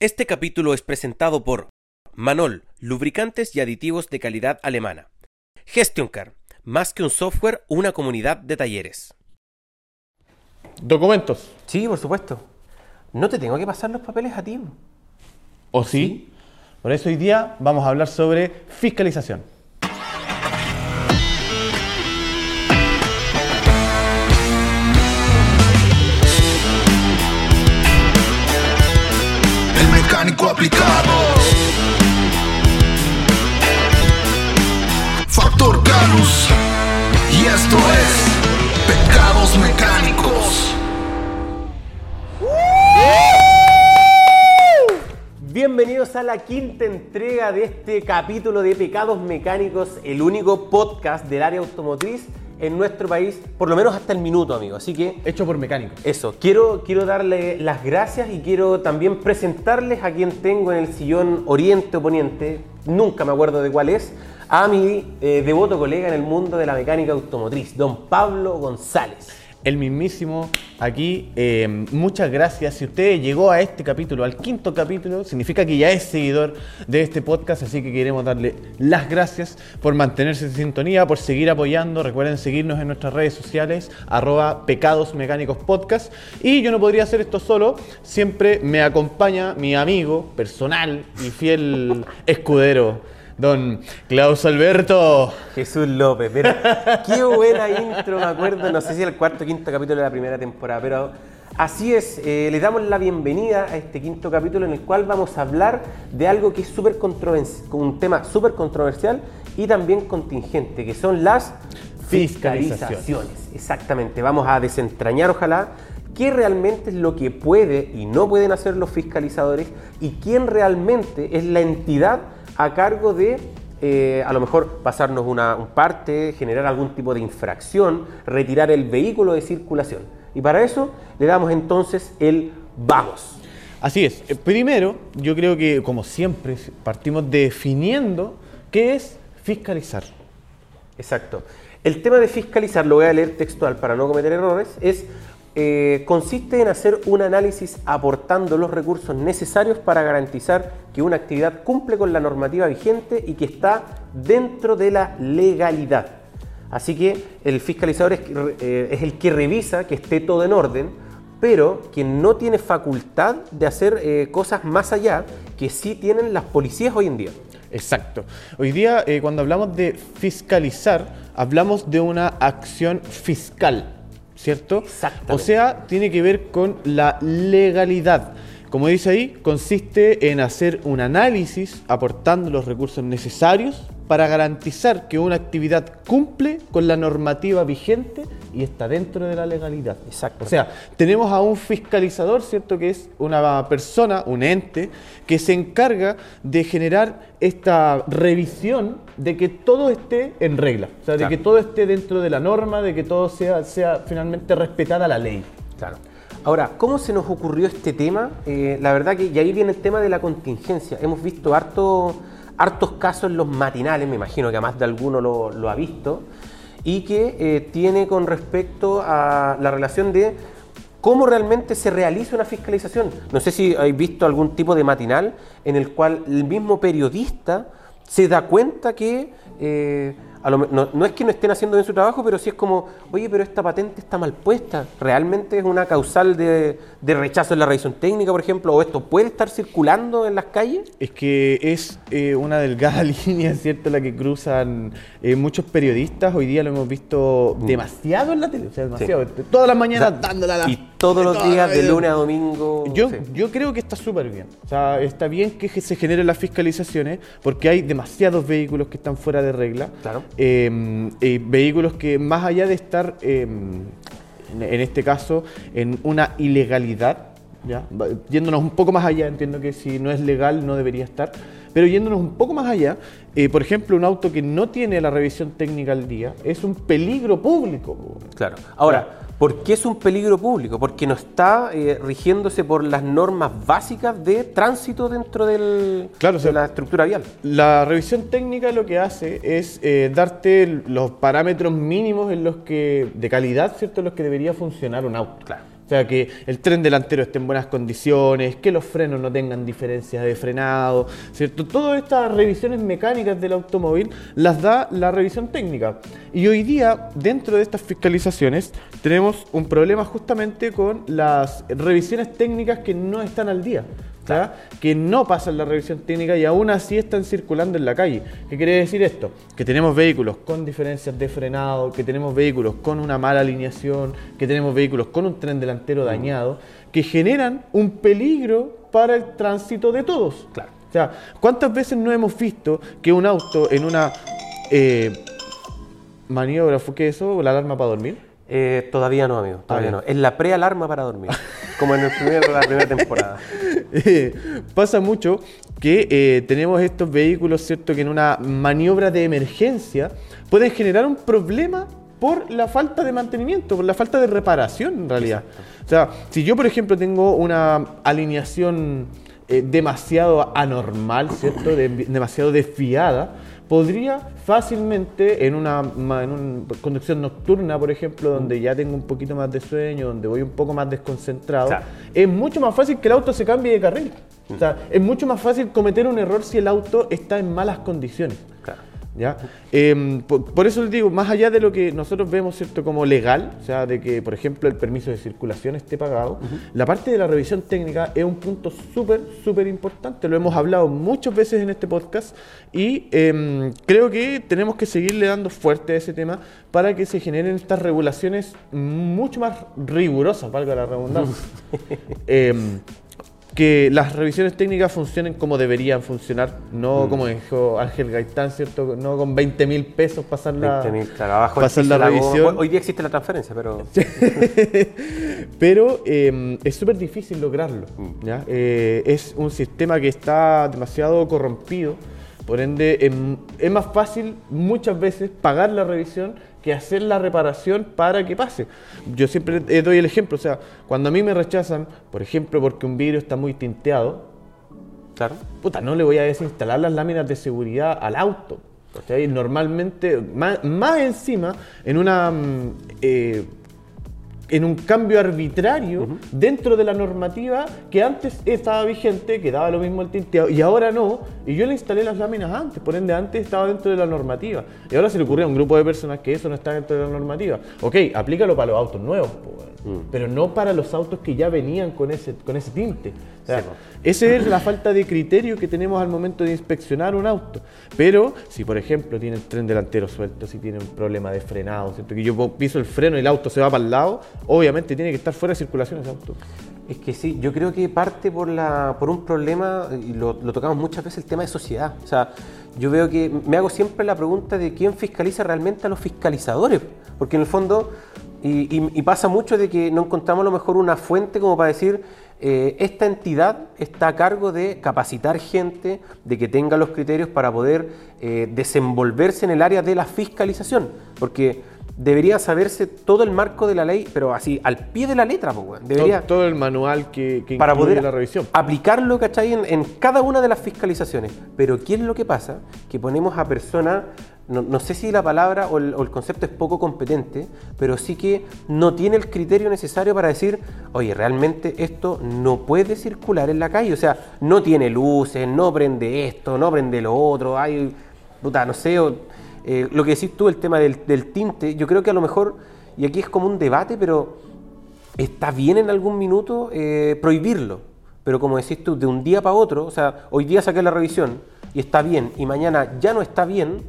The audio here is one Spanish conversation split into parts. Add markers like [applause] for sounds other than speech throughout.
Este capítulo es presentado por Manol, lubricantes y aditivos de calidad alemana. GestionCar, más que un software, una comunidad de talleres. Documentos. Sí, por supuesto. No te tengo que pasar los papeles a ti. ¿O sí? Por eso hoy día vamos a hablar sobre fiscalización. Aplicado. Factor Canus. Y esto es Pecados Mecánicos. Bienvenidos a la quinta entrega de este capítulo de Pecados Mecánicos, el único podcast del área automotriz en nuestro país, por lo menos hasta el minuto, amigo. Así que Hecho por mecánicos. Eso, quiero, quiero darle las gracias y quiero también presentarles a quien tengo en el sillón oriente o poniente, nunca me acuerdo de cuál es, a mi eh, devoto colega en el mundo de la mecánica automotriz, don Pablo González. El mismísimo aquí. eh, muchas gracias. Si usted llegó a este capítulo, al quinto capítulo, significa que ya es seguidor de este podcast, así que queremos darle las gracias por mantenerse en sintonía, por seguir apoyando. Recuerden seguirnos en nuestras redes sociales, arroba pecados podcast. Y yo no podría hacer esto solo, siempre me acompaña mi amigo personal y fiel escudero, don Klaus Alberto. Jesús López, pero qué buena intro, me acuerdo, no sé si el cuarto o quinto capítulo de la primera temporada, pero así es, eh, les damos la bienvenida a este quinto capítulo en el cual vamos a hablar de algo que es súper controversial, un tema súper controversial y también contingente, que son las Fiscalizaciones. fiscalizaciones. Exactamente, vamos a desentrañar, ojalá, qué realmente es lo que puede y no pueden hacer los fiscalizadores y quién realmente es la entidad a cargo de eh, a lo mejor pasarnos una un parte, generar algún tipo de infracción, retirar el vehículo de circulación. Y para eso le damos entonces el vamos. Así es. Eh, Primero, yo creo que, como siempre, partimos definiendo qué es fiscalizar. Exacto. El tema de fiscalizar, lo voy a leer textual para no cometer errores, es eh, consiste en hacer un análisis aportando los recursos necesarios para garantizar que una actividad cumple con la normativa vigente y que está dentro de la legalidad. Así que el fiscalizador es, eh, el que revisa que esté todo en orden, pero quien no tiene facultad de hacer eh, cosas más allá que sí tienen las policías hoy en día. Exacto. Hoy día, cuando hablamos de fiscalizar, hablamos de una acción fiscal, ¿cierto? O sea, tiene que ver con la legalidad. Como dice ahí, consiste en hacer un análisis aportando los recursos necesarios para garantizar que una actividad cumple con la normativa vigente y está dentro de la legalidad. Exacto. O sea, tenemos a un fiscalizador, ¿cierto? Que es una persona, un ente, que se encarga de generar esta revisión de que todo esté en regla. O sea, de que todo esté dentro de la norma, de que todo sea, sea finalmente respetada la ley. Claro. Ahora, ¿cómo se nos ocurrió este tema? Eh, la verdad que, y ahí viene el tema de la contingencia. Hemos visto harto, hartos casos en los matinales, me imagino que a más de alguno lo, lo ha visto, y que eh, tiene con respecto a la relación de cómo realmente se realiza una fiscalización. No sé si habéis visto algún tipo de matinal en el cual el mismo periodista se da cuenta que eh, a lo no, no es que no estén haciendo bien su trabajo, pero sí es como, oye, pero esta patente está mal puesta. ¿Realmente es una causal de, de rechazo en la revisión técnica, por ejemplo? ¿O esto puede estar circulando en las calles? Es que es eh, una delgada [laughs] línea, ¿cierto? La que cruzan eh, muchos periodistas. Hoy día lo hemos visto demasiado en la tele, o sea, demasiado. Todas las mañanas O sea, dándola la- Y todos los toda días, de lunes a domingo. Yo, sí. yo creo que está súper bien. O sea, está bien que se generen las fiscalizaciones porque hay demasiados vehículos que están fuera de regla. Claro. Eh, eh, vehículos que más allá de estar, eh, en este caso, en una ilegalidad, ¿ya? Yéndonos un poco más allá, entiendo que si no es legal no debería estar, pero yéndonos un poco más allá, eh, por ejemplo, un auto que no tiene la revisión técnica al día es un peligro público. Claro. Ahora, ¿por qué es un peligro público? Porque no está eh, rigiéndose por las normas básicas de tránsito dentro del, Claro, o sea, de la estructura vial. La revisión técnica lo que hace es eh, darte los parámetros mínimos en los que, de calidad, ¿cierto? En los que debería funcionar un auto. Claro. O sea, que el tren delantero esté en buenas condiciones, que los frenos no tengan diferencias de frenado, ¿cierto? Todas estas revisiones mecánicas del automóvil las da la revisión técnica. Y hoy día, dentro de estas fiscalizaciones, tenemos un problema justamente con las revisiones técnicas que no están al día. Que no pasan la revisión técnica y aún así están circulando en la calle. ¿Qué quiere decir esto? Que tenemos vehículos con diferencias de frenado, que tenemos vehículos con una mala alineación, que tenemos vehículos con un tren delantero dañado, que generan un peligro para el tránsito de todos. Claro. O sea, ¿cuántas veces no hemos visto que un auto en una eh, maniobra, ¿fue qué eso? ¿La alarma para dormir? Eh, todavía no, amigo, todavía no. Es la prealarma para dormir, como en el primer, la primera temporada. [laughs] Eh, pasa mucho que eh, tenemos estos vehículos, ¿cierto? Que en una maniobra de emergencia pueden generar un problema por la falta de mantenimiento, por la falta de reparación en realidad. O sea, si yo, por ejemplo, tengo una alineación eh, demasiado anormal, ¿cierto? De- demasiado desviada, podría fácilmente en una, en una conducción nocturna, por ejemplo, donde ya tengo un poquito más de sueño, donde voy un poco más desconcentrado, es mucho más fácil que el auto se cambie de carril. O sea, es mucho más fácil cometer un error si el auto está en malas condiciones. Claro. ¿Ya? Em, por, por eso les digo, más allá de lo que nosotros vemos ¿cierto? como legal, o sea, de que, por ejemplo, el permiso de circulación esté pagado, la parte de la revisión técnica es un punto súper, súper importante. Lo hemos hablado muchas veces en este podcast y em, creo que tenemos que seguirle dando fuerte a ese tema para que se generen estas regulaciones mucho más rigurosas, valga la redundancia. Em, que las revisiones técnicas funcionen como deberían funcionar, no como dijo Ángel Gaitán, ¿cierto? No con 20 mil pesos pasar la, 20.000, claro, pasar la revisión. Hoy día existe la transferencia, pero [laughs] Pero eh, es súper difícil lograrlo. Mm. ¿ya? Eh, es un sistema que está demasiado corrompido, por ende em, es más fácil muchas veces pagar la revisión que hacer la reparación para que pase. Yo siempre doy el ejemplo, o sea, cuando a mí me rechazan, por ejemplo, porque un vidrio está muy tinteado, claro. puta, no le voy a desinstalar las láminas de seguridad al auto. ¿cachai? Normalmente, más, más encima, en una mm, eh, en un cambio arbitrario dentro de la normativa que antes estaba vigente, que daba lo mismo el tinteado, y ahora no, y yo le instalé las láminas antes, por ende antes estaba dentro de la normativa, y ahora se le ocurre a un grupo de personas que eso no está dentro de la normativa. Ok, aplícalo para los autos nuevos, po, weón. pero no para los autos que ya venían con ese, con ese tinte. O sea, Sí, po. esa es la falta de criterio que tenemos al momento de inspeccionar un auto. Pero si, por ejemplo, tiene el tren delantero suelto, si tiene un problema de frenado, ¿cierto? que yo piso el freno y el auto se va para el lado, obviamente tiene que estar fuera de circulación ese auto. Es que sí, yo creo que parte por, la, por un problema, y lo, lo tocamos muchas veces, el tema de sociedad. O sea, yo veo que me hago siempre la pregunta de quién fiscaliza realmente a los fiscalizadores. Porque en el fondo, y, y- pasa mucho de que no encontramos a lo mejor una fuente como para decir, eh, esta entidad está a cargo de capacitar gente, de que tenga los criterios para poder eh, desenvolverse en el área de la fiscalización. Porque debería saberse todo el marco de la ley, pero así, al pie de la letra, weón. Debería, Todo, todo el manual que, que para incluye poder la revisión. aplicarlo, ¿cachai? En, en cada una de las fiscalizaciones. Pero ¿qué es lo que pasa? Que ponemos a personas, no, no sé si la palabra o el, o el concepto es poco competente, pero sí que no tiene el criterio necesario para decir, oye, realmente esto no puede circular en la calle. O sea, no tiene luces, no prende esto, no prende lo otro, hay, puta, no sé, o, eh, lo que decís tú, el tema del, del tinte, yo creo que a lo mejor, y aquí es como un debate, pero está bien en algún minuto eh, prohibirlo, pero como decís tú, de un día para otro, o sea, hoy día saqué la revisión y está bien, y mañana ya no está bien,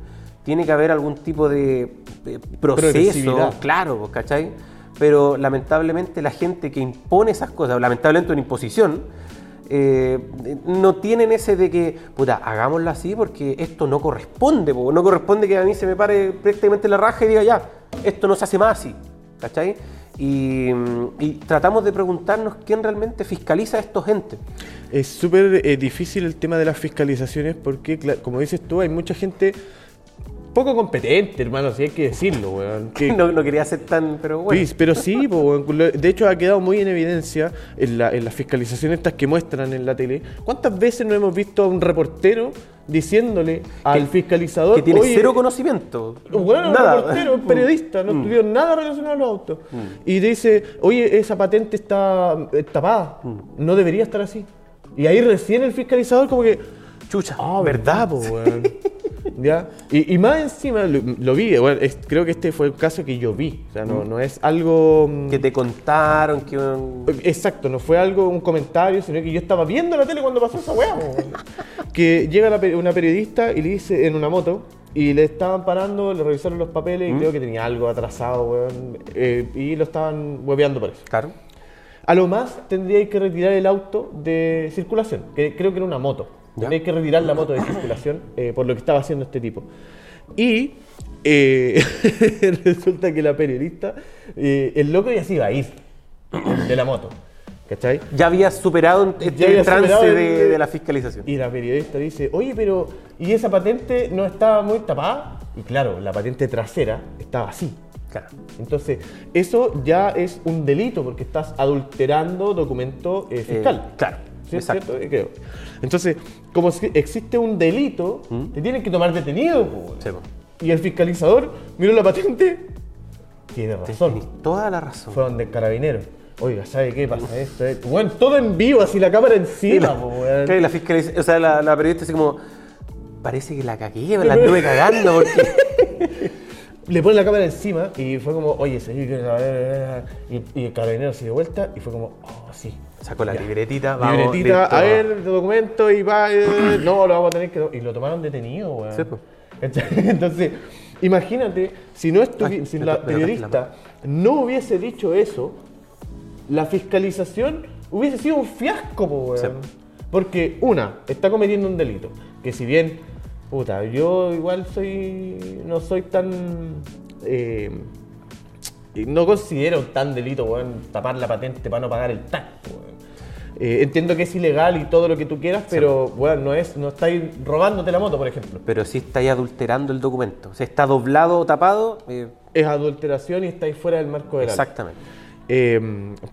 tiene que haber algún tipo de, de proceso, claro, ¿cachai? Pero lamentablemente la gente que impone esas cosas, lamentablemente una imposición, eh, no tienen ese de que, puta, hagámoslo así porque esto no corresponde, po. no corresponde que a mí se me pare prácticamente la raja y diga, ya, esto no se hace más así, ¿cachai? Y, y tratamos de preguntarnos quién realmente fiscaliza a estos entes. Es súper eh, difícil el tema de las fiscalizaciones porque, como dices tú, hay mucha gente poco competente, hermano, si hay que decirlo, weón. [laughs] Que- No, no quería ser tan, pero bueno. Sí, pero sí, po, de hecho ha quedado muy en evidencia en, la- en las fiscalizaciones estas que muestran en la tele. ¿Cuántas veces no hemos visto a un reportero diciéndole al fiscalizador que tiene "Oye, cero conocimiento. Bueno, un Nada. reportero, un periodista, no estudió nada relacionado a los autos. Y dice, oye, esa patente está tapada, no debería estar así. Y ahí recién el fiscalizador como que, Chucha. ah, verdad, po, weón. [laughs] ¿Ya? Y, y más encima lo, lo vi, bueno, es- creo que este fue el caso que yo vi. O sea, no, no es algo... mm, Que te contaron que Exacto, no fue algo, un comentario, sino que yo estaba viendo la tele cuando pasó esa weá. [laughs] que llega la una periodista y le dice en una moto y le estaban parando, le revisaron los papeles y creo que tenía algo atrasado, weón. eh, y lo estaban hueveando por eso. Claro. A lo más tendríais que retirar el auto de circulación, que creo que era una moto. Tendríais que retirar la moto de circulación eh, por lo que estaba haciendo este tipo. Y eh, [laughs] resulta que la periodista, eh, el loco ya se iba a ir de la moto. ¿Cachai? Ya había superado este había trance superado de, de la fiscalización. Y la periodista dice, oye, pero ¿y esa patente no estaba muy tapada? Y claro, la patente trasera estaba así. Claro. Entonces, eso ya es un delito porque estás adulterando documento eh, fiscal. Eh, claro, ¿Sí exacto. cierto? Creo. Entonces, como si existe un delito, te tienen que tomar detenido. Sí. Y el fiscalizador miró la patente, tiene razón. Tenés toda la razón. Fue donde el carabinero. Oiga, ¿sabe qué pasa esto? eh? Bueno, todo en vivo, así la cámara encima, y la fiscaliza- o sea, la, la periodista así como, parece que la cagué, la anduve [laughs] cagando porque... Le pone la cámara encima y fue como, oye, que y, y el carabinero se dio vuelta y fue como, oh, sí. Sacó la Ya. libretita, vamos. Libretita, listo. a ver, el documento y va, eh, [coughs] no, lo vamos a tener que... Y lo tomaron detenido, weón. Sí, pues. [laughs] Entonces, imagínate, si no Ay, si me la periodista no hubiese dicho eso, la fiscalización hubiese sido un fiasco, po, weón. Sí. Porque, una, está cometiendo un delito, que si bien, puta, yo igual soy, no soy tan... eh, no considero tan delito, weón, tapar la patente para no pagar el tax, weón. Eh, entiendo que es ilegal y todo lo que tú quieras, pero, weón, no, es, no estáis robándote la moto, por ejemplo. Pero sí estáis adulterando el documento. O sea, está doblado o tapado. eh, Es adulteración y estáis fuera del marco de la ley. exactamente. Eh,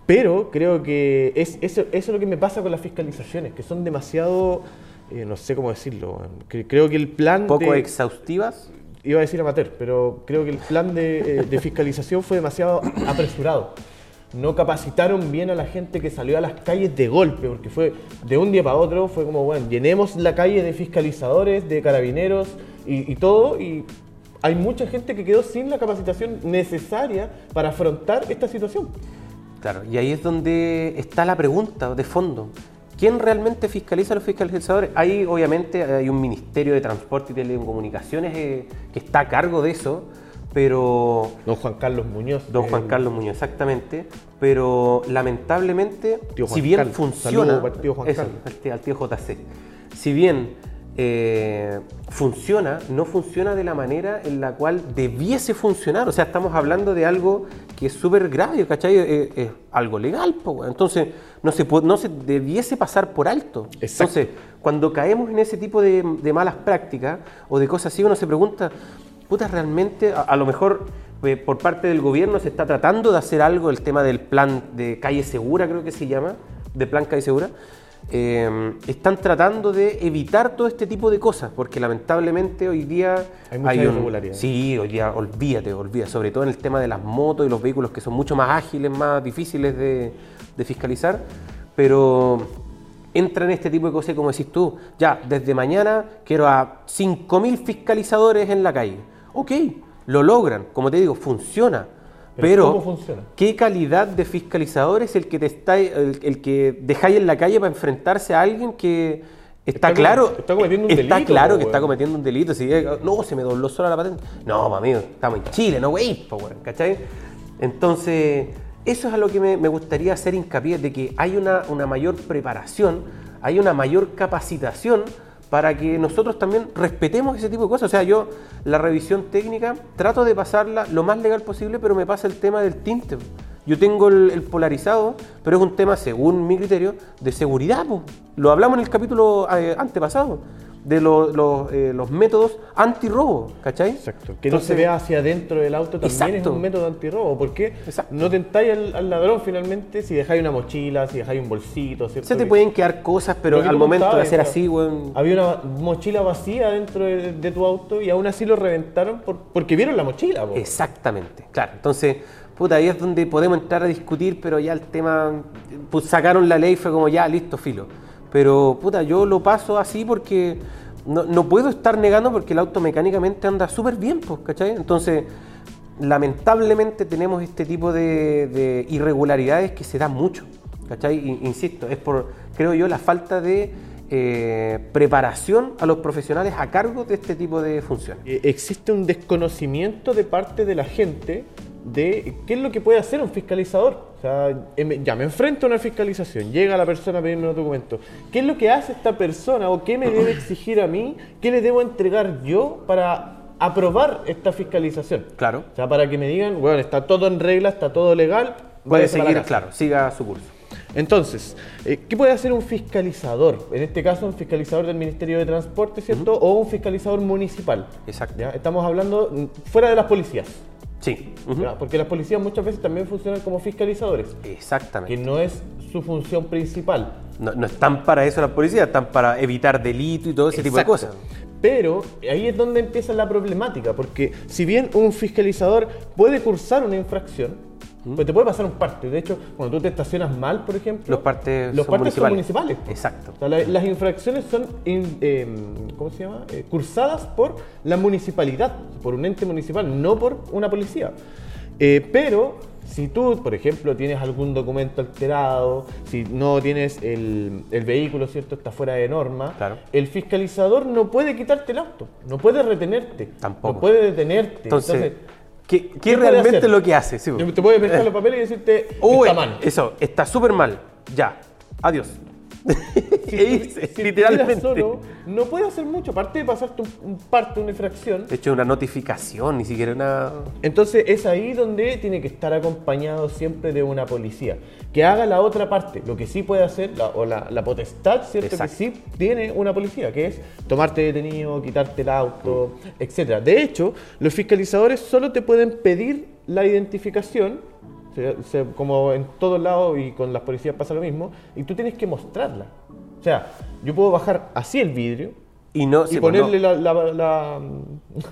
pero creo que es, eso, eso es lo que me pasa con las fiscalizaciones, que son demasiado, eh, no sé cómo decirlo. Que- creo que el plan Poco de, exhaustivas. iba a decir amateur, pero creo que el plan de, eh, de fiscalización fue demasiado apresurado. No capacitaron bien a la gente que salió a las calles de golpe, porque fue de un día para otro, fue como, bueno, llenemos la calle de fiscalizadores, de carabineros y, y todo, y hay mucha gente que quedó sin la capacitación necesaria para afrontar esta situación. Claro, y ahí es donde está la pregunta de fondo. ¿Quién realmente fiscaliza a los fiscalizadores? Hay, obviamente, hay un Ministerio de Transporte y Telecomunicaciones eh, que está a cargo de eso, pero Don Juan Carlos Muñoz. Don Juan Carlos Muñoz, exactamente. Pero lamentablemente, si bien Carlos. funciona. El tío Juan eso, Carlos. al tío- al tío JC. Si bien eh, funciona, no funciona de la manera en la cual debiese funcionar. O sea, estamos hablando de algo que es súper grave, ¿cachai? Eh, Es, algo legal, po. Entonces, no se, no se debiese pasar por alto. Exacto. Entonces, cuando caemos en ese tipo de, de malas prácticas o de cosas así, uno se pregunta, puta, realmente, a, a lo mejor eh, por parte del gobierno se está tratando de hacer algo, el tema del plan de calle segura, creo que se llama, de plan calle segura. Eh, están tratando de evitar todo este tipo de cosas, porque lamentablemente hoy día Hay muchas irregularidades. Sí, hoy día olvídate, olvídate, sobre todo en el tema de las motos y los vehículos que son mucho más ágiles, más difíciles de, de fiscalizar, pero entra en este tipo de cosas como decís tú, ya, desde mañana quiero a 5.000 fiscalizadores en la calle. Ok, lo logran, como te digo, funciona. Pero Pero, ¿cómo funciona? ¿qué calidad de fiscalizador es el que te está, el, el que dejáis en la calle para enfrentarse a alguien que está, Está claro, está cometiendo un está delito, claro po, que está cometiendo un delito. Si, no, se me dobló sola la patente. No, amigo, estamos en Chile, no wey, po, weón, ¿cachai? Entonces, eso es a lo que me, me gustaría hacer hincapié, de que hay una, una mayor preparación, hay una mayor capacitación para que nosotros también respetemos ese tipo de cosas. O sea, yo la revisión técnica trato de pasarla lo más legal posible, pero me pasa el tema del tinte. Yo tengo el, polarizado, pero es un tema, según mi criterio, de seguridad. Lo hablamos en el capítulo eh, antepasado. De lo- lo- eh, los métodos antirrobo, ¿cachai? Exacto. Que no se vea hacia adentro del auto también Exacto. es un método antirrobo. porque Exacto. no tentáis al, al ladrón finalmente si dejáis una mochila, si dejáis un bolsito, ¿cierto? Se te Que- pueden quedar cosas, pero que al momento de hacer así, weón. Había una mochila vacía dentro de, de tu auto y aún así lo reventaron por- porque vieron la mochila. po. Exactamente, claro. Entonces, puta, ahí es donde podemos entrar a discutir, pero ya el tema, pues sacaron la ley, fue como ya, listo, filo. Pero, puta, yo lo paso así porque no, no puedo estar negando porque el auto mecánicamente anda súper bien, pues, ¿cachai? Entonces, lamentablemente tenemos este tipo de, de irregularidades que se dan mucho, ¿cachai? Insisto, es por, creo yo, la falta de eh, preparación a los profesionales a cargo de este tipo de funciones. Eh, Existe un desconocimiento de parte de la gente de qué es lo que puede hacer un fiscalizador. O sea, em- ya me enfrento a una fiscalización, llega la persona a pedirme los documentos. ¿Qué es lo que hace esta persona o qué me debe exigir a mí? ¿Qué le debo entregar yo para aprobar esta fiscalización? Claro. O sea, para que me digan, bueno, está todo en regla, está todo legal. Puede seguir, claro, siga su curso. Entonces, eh, ¿qué puede hacer un fiscalizador? En este caso, un fiscalizador del Ministerio de Transporte, ¿cierto? O un fiscalizador municipal. Exacto. ¿ya? Estamos hablando fuera de las policías. Sí. Porque las policías muchas veces también funcionan como fiscalizadores, que exactamente. no es su función principal. No, no están para eso las policías, están para evitar delito y todo ese tipo de cosas. Pero ahí es donde empieza la problemática, porque si bien un fiscalizador puede cursar una infracción, pues te puede pasar un parte. De hecho, cuando tú te estacionas mal, por ejemplo, Los partes los son partes son municipales. municipales. pues. Exacto. O sea, la- las infracciones son, in- eh, ¿cómo se llama? Eh, cursadas por la municipalidad, por un ente municipal, no por una policía. Eh, pero si tú, por ejemplo, tienes algún documento alterado, si no tienes el, el vehículo, ¿cierto? Está fuera de norma, Claro. el fiscalizador no puede quitarte el auto, no puede retenerte, Tampoco. no puede detenerte. Entonces, ¿qué, qué ¿qué puede realmente es lo que hace? Sí, te puede pescar los papeles y decirte, está mal. Eso, está súper mal. Ya, adiós. [laughs] Si E si literalmente. solo, no puede hacer mucho, aparte de pasarte un, un parte, una infracción. De hecho, una notificación, ni siquiera una. Entonces es ahí donde tiene que estar acompañado siempre de una policía, que haga la otra parte, lo que sí puede hacer, la- o la, la potestad, ¿cierto? Exacto. Que sí tiene una policía, que es tomarte detenido, quitarte el auto, etcétera. De hecho, los fiscalizadores solo te pueden pedir la identificación, se- se- como en todos lados y con las policías pasa lo mismo, y tú tienes que mostrarla. O sea, yo puedo bajar así el vidrio, Y no. y sí, pues, ponerle no. la, la- la-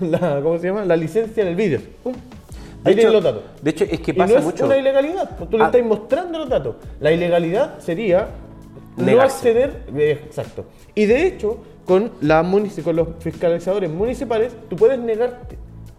[laughs] la- ¿cómo se llama? La licencia en el vídeo. Pum. De Ahí hecho- tienen los datos. de hecho, es que Y pasa no es mucho. una ilegalidad, pues tú le Ah. estás mostrando los datos. La ilegalidad sería no acceder, eh, exacto. Y de hecho, con, la con los fiscalizadores municipales, tú puedes negarte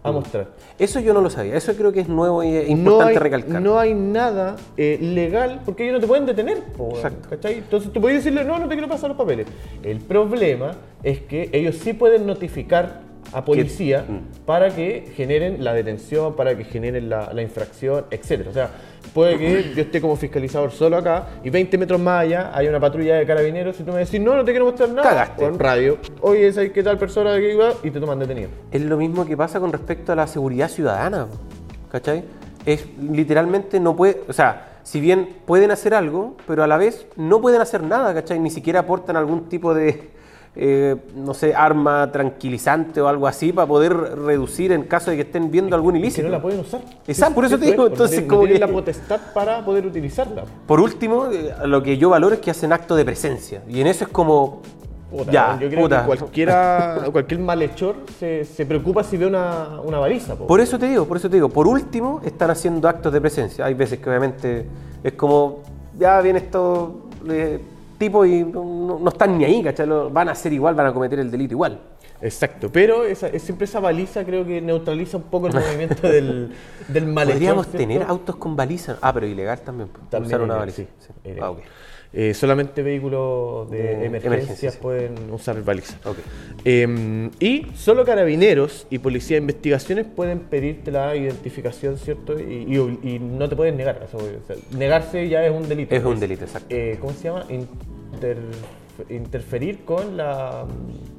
a mostrar. Eso yo no lo sabía. Eso creo que es nuevo y es No importante hay, recalcar. no hay nada eh, legal porque ellos no te pueden detener. po, Exacto. ¿cachai? Entonces tú puedes decirle, no, no te quiero pasar los papeles. El problema es que ellos sí pueden notificar a policía Mm. para que generen la detención, para que generen la, la infracción, etc. O sea, puede que yo esté como fiscalizador solo acá y 20 metros más allá hay una patrulla de carabineros y tú me decís, no, no te quiero mostrar nada. Cagaste. Con radio. Oye, ¿sabes qué tal persona que iba? Y te toman detenido. Es lo mismo que pasa con respecto a la seguridad ciudadana, ¿cachai? Es literalmente no puede, o sea, si bien pueden hacer algo, pero a la vez no pueden hacer nada, ¿cachai? Ni siquiera aportan algún tipo de, eh, no sé, arma tranquilizante o algo así para poder reducir en caso de que estén viendo algún Que ilícito. no la pueden usar. Exacto, por eso te digo, porque entonces, como tienen que- la potestad para poder utilizarla. Por último, eh, lo que yo valoro es que hacen acto de presencia. Y en eso es como, Puta, ya, yo creo puta. que cualquiera, [laughs] cualquier malhechor se, se preocupa si ve una, una baliza. po. Por eso te digo, por eso te digo, por último están haciendo actos de presencia. Hay veces que obviamente es como, ya viene estos eh, tipos y no, no- no están ni ahí, ¿cachai? Lo- Van a hacer igual, van a cometer el delito igual. Exacto, pero esa, es siempre esa baliza creo que neutraliza un poco el [laughs] movimiento del, del malhechor. Podríamos ¿cierto? tener autos con baliza. Ah, pero ilegal también. pues, También usar una ilegal, baliza. sí, Sí. Ah, ok. Eh, solamente vehículos de De emergencias sí. pueden usar baliza. Eh, y solo carabineros y policía de investigaciones pueden pedirte la identificación, ¿cierto? Y, y- y no te pueden negar. Eso, o sea, negarse ya es un delito. Es un delito, exacto. eh, ¿Cómo se llama? interfe- interferir con la...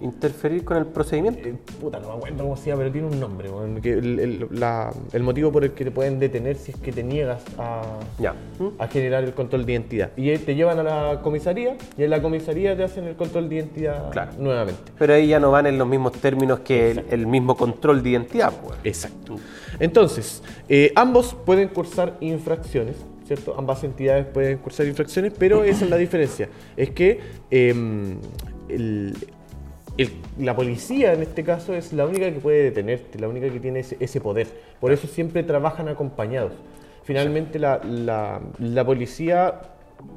Interferir con el procedimiento. eh, puta, no me acuerdo cómo se llama, pero tiene un nombre. que el, el- la- el motivo por el que te pueden detener si es que te niegas a, Ya. ¿Mm? a generar el control de identidad. Y te llevan a la comisaría y en la comisaría te hacen el control de identidad Claro. nuevamente. Pero ahí ya no van en los mismos términos que el, el mismo control de identidad. pues. Exacto. Entonces, eh, ambos pueden cursar infracciones, ¿cierto? Ambas entidades pueden cursar infracciones, pero esa es la diferencia. Es que em, el- el- la policía en este caso es la única que puede detenerte, la única que tiene ese, ese poder. Por eso siempre trabajan acompañados. Finalmente la, la- la policía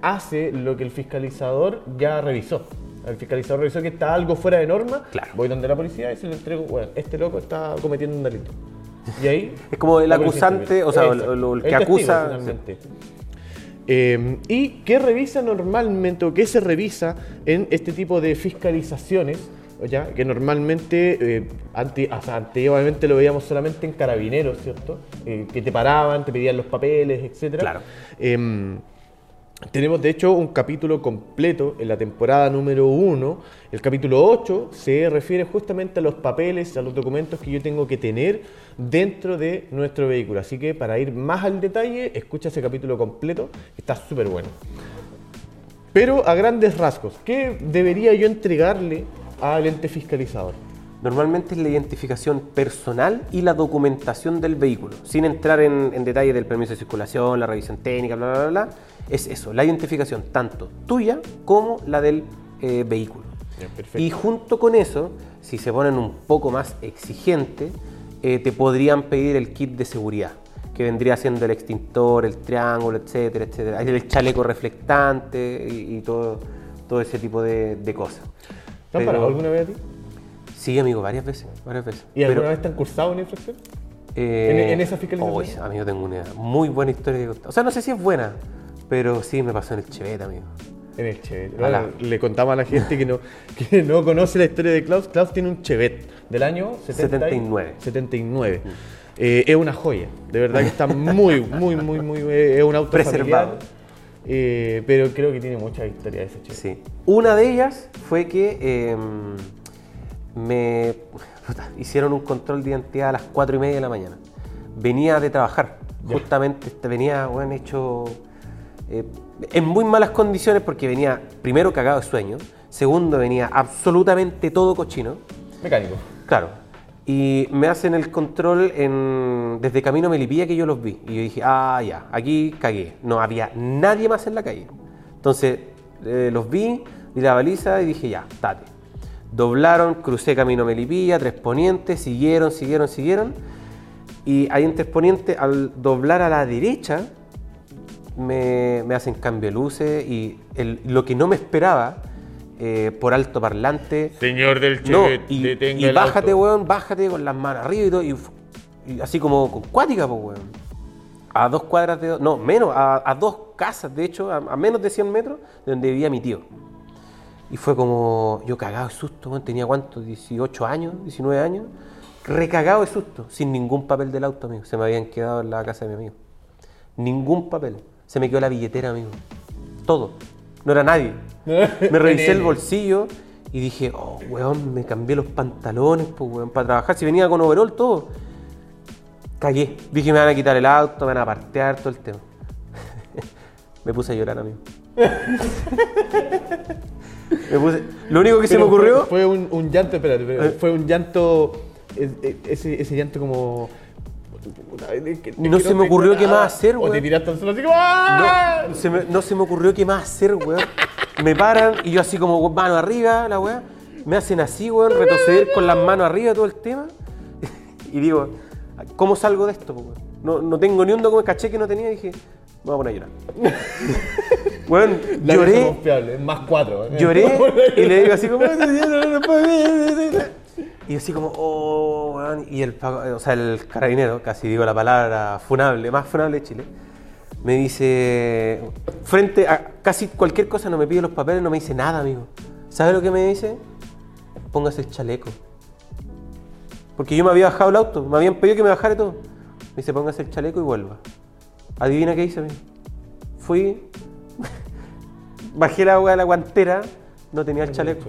hace lo que el fiscalizador ya revisó. El fiscalizador revisó que está algo fuera de norma. Claro. Voy donde la policía y se le entrego, bueno, este loco está cometiendo un delito. Y ahí. Es como el policía acusante, o sea, Exacto. lo- el que acusa-. Eh, ¿Y qué revisa normalmente o qué se revisa en este tipo de fiscalizaciones? ¿ya? Que normalmente, eh, ante- o sea, anteriormente lo veíamos solamente en carabineros, ¿cierto? Eh, que te paraban, te pedían los papeles, etc. Claro. Tenemos de hecho un capítulo completo en la temporada número 1. El capítulo 8 se refiere justamente a los papeles, a los documentos que yo tengo que tener dentro de nuestro vehículo. Así que para ir más al detalle, escucha ese capítulo completo, está súper bueno. Pero a grandes rasgos, ¿qué debería yo entregarle al ente fiscalizador? Normalmente es la identificación personal y la documentación del vehículo, sin entrar en, en detalle del permiso de circulación, la revisión técnica, bla, bla, bla, bla. Es eso, la identificación tanto tuya como la del eh, vehículo. Bien. Y junto con eso, si se ponen un poco más exigentes, eh, te podrían pedir el kit de seguridad, que vendría siendo el extintor, el triángulo, etcétera, etcétera, el chaleco reflectante y, y todo, todo ese tipo de, de cosas. ¿Te han Pero- parado alguna vez a ti? Sí, amigo, varias veces, varias veces. ¿Y alguna Pero, vez te han cursado una infracción? eh, en- en esa fiscalización? uy, amigo, tengo una muy buena historia que contar. O sea, no sé si es buena, pero sí me pasó en el Chevette, amigo. En el Chevette. Bueno, le contamos a la gente que no, [laughs] que no conoce la historia de Klaus. Klaus tiene un Chevette del año 70 y- 79. 79. Eh, es una joya. De verdad que está muy, [laughs] muy, muy, muy. eh, es un auto Preservado. familiar, eh, pero creo que tiene mucha historia ese Chevette. Sí. Una de ellas fue que eh, me puta, hicieron un control de identidad a las 4 y media de la mañana. Venía de trabajar, justamente este, venía bueno, hecho eh, en muy malas condiciones porque venía primero cagado de sueño, segundo venía absolutamente todo cochino. Mecánico. Claro. Y me hacen el control en, desde Camino Melipilla que yo los vi. Y yo dije, ah, ya, aquí cagué. No había nadie más en la calle. Entonces eh, los vi, di la baliza y dije, ya, tate. Doblaron, crucé Camino Melipilla, Tres Ponientes, siguieron, siguieron, siguieron. Y ahí en Tres Ponientes, al doblar a la derecha, me, me hacen cambio de luces y el- lo que no me esperaba, eh, por alto parlante, Señor del no, Chevette, y, detenga y el bájate, auto. weón, bájate con las manos arriba y todo, y, y así como con cuática, pues, weón. A dos cuadras de... No, menos, a, a dos casas, de hecho, a, a menos de 100 metros de donde vivía mi tío. Y fue como, yo cagado de susto, tenía cuánto, 18 años, 19 años, recagado de susto, sin ningún papel del auto, amigo. Se me habían quedado en la casa de mi amigo. Ningún papel. Se me quedó la billetera, amigo. Todo. No era nadie. [laughs] Me revisé el bolsillo y dije, oh, weón, me cambié los pantalones, pues, weón, para trabajar. Si venía con overall, todo. Cagué. Dije, me van a quitar el auto, me van a partear, todo el tema. [laughs] me puse a llorar, amigo. [laughs] me puse... Lo único que se me fue- ocurrió... Fue, un, un llanto, espérate, Eh. fue un llanto. Ese, ese llanto como. No se me ocurrió qué más hacer, O te weón. tiraste al suelo así como. ¡ah! No se, me, no se me ocurrió qué más hacer, weón. Me paran y yo así como mano arriba, la weá. Me hacen así, weón, retroceder con las manos arriba todo el tema. [laughs] Y digo, ¿cómo salgo de esto, weón? No, no tengo ni un documento, caché que no tenía y dije, me voy a poner a llorar. [laughs] Weón, La lloré, más cuatro. ¿eh? lloré [laughs] y le digo así como... Y así como, oh, weón. Y el, pago- o sea, el carabinero, casi digo la palabra funable, más funable de Chile, me dice, frente a casi cualquier cosa, no me pide los papeles, no me dice nada, amigo. ¿Sabe lo que me dice? Póngase el chaleco. Porque yo me había bajado el auto, me habían pedido que me bajara y todo. Me dice, póngase el chaleco y vuelva. Adivina qué hice, amigo. Fui, [laughs] bajé la agua de la guantera, no tenía el chaleco.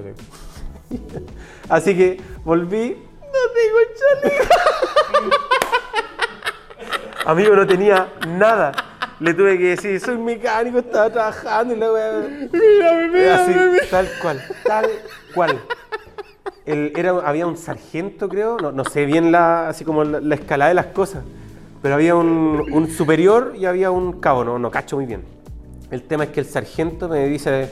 [laughs] Así que volví, no tengo el chaleco. [laughs] Amigo, no tenía nada. Le tuve que decir, soy mecánico, estaba trabajando y la weá. Mírame, mírame, Así, mírame. tal cual, tal cual. El- era, había un sargento, creo, no, no sé bien la, así como la, de las cosas, pero había un, un superior y había un cabo, no, no cacho muy bien. El tema es que el sargento me dice,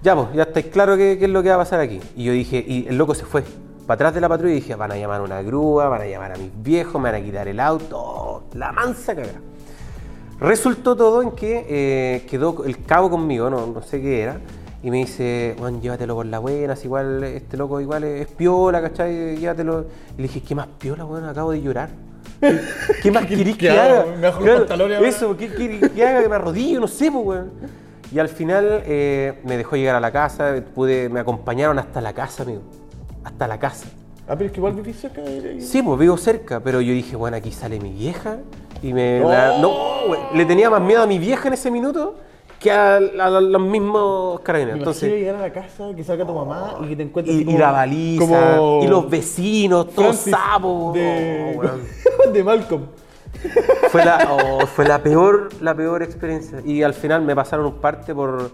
ya pues, ya estáis claro qué, es lo que va a pasar aquí. Y yo dije, y el loco se fue para atrás de la patrulla y dije, van a llamar a una grúa, van a llamar a mis viejos, me van a quitar el auto, la mansa cagada. Resultó todo en que eh, quedó el cabo conmigo, no, sé qué era, y me dice, Juan, llévatelo por la buena, si igual este loco igual es piola, ¿cachai? Llévatelo. Y le dije, ¿qué más piola, weón? Acabo de llorar. ¿Qué más [laughs] querís que haga? Me bajo los. Eso, ¿qué querés que haga? Que me arrodillo, no sé, pues, weón. Y al final eh, me dejó llegar a la casa, pude, me acompañaron hasta la casa, amigo. Hasta la casa. Ah, pero es que igual vivís cerca de Sí, pues vivo cerca, pero yo dije, bueno, aquí sale mi vieja y me... No. la- no, le tenía más miedo a mi vieja en ese minuto que a, a los mismos carabineros. Entonces, llegar a la casa, que salga tu mamá y que te encuentres y, así y como- la baliza, como y los vecinos, todos sapos. de, Oh, [laughs] de Malcolm. fue, la, oh, fue la peor la peor experiencia. Y al final me pasaron un parte por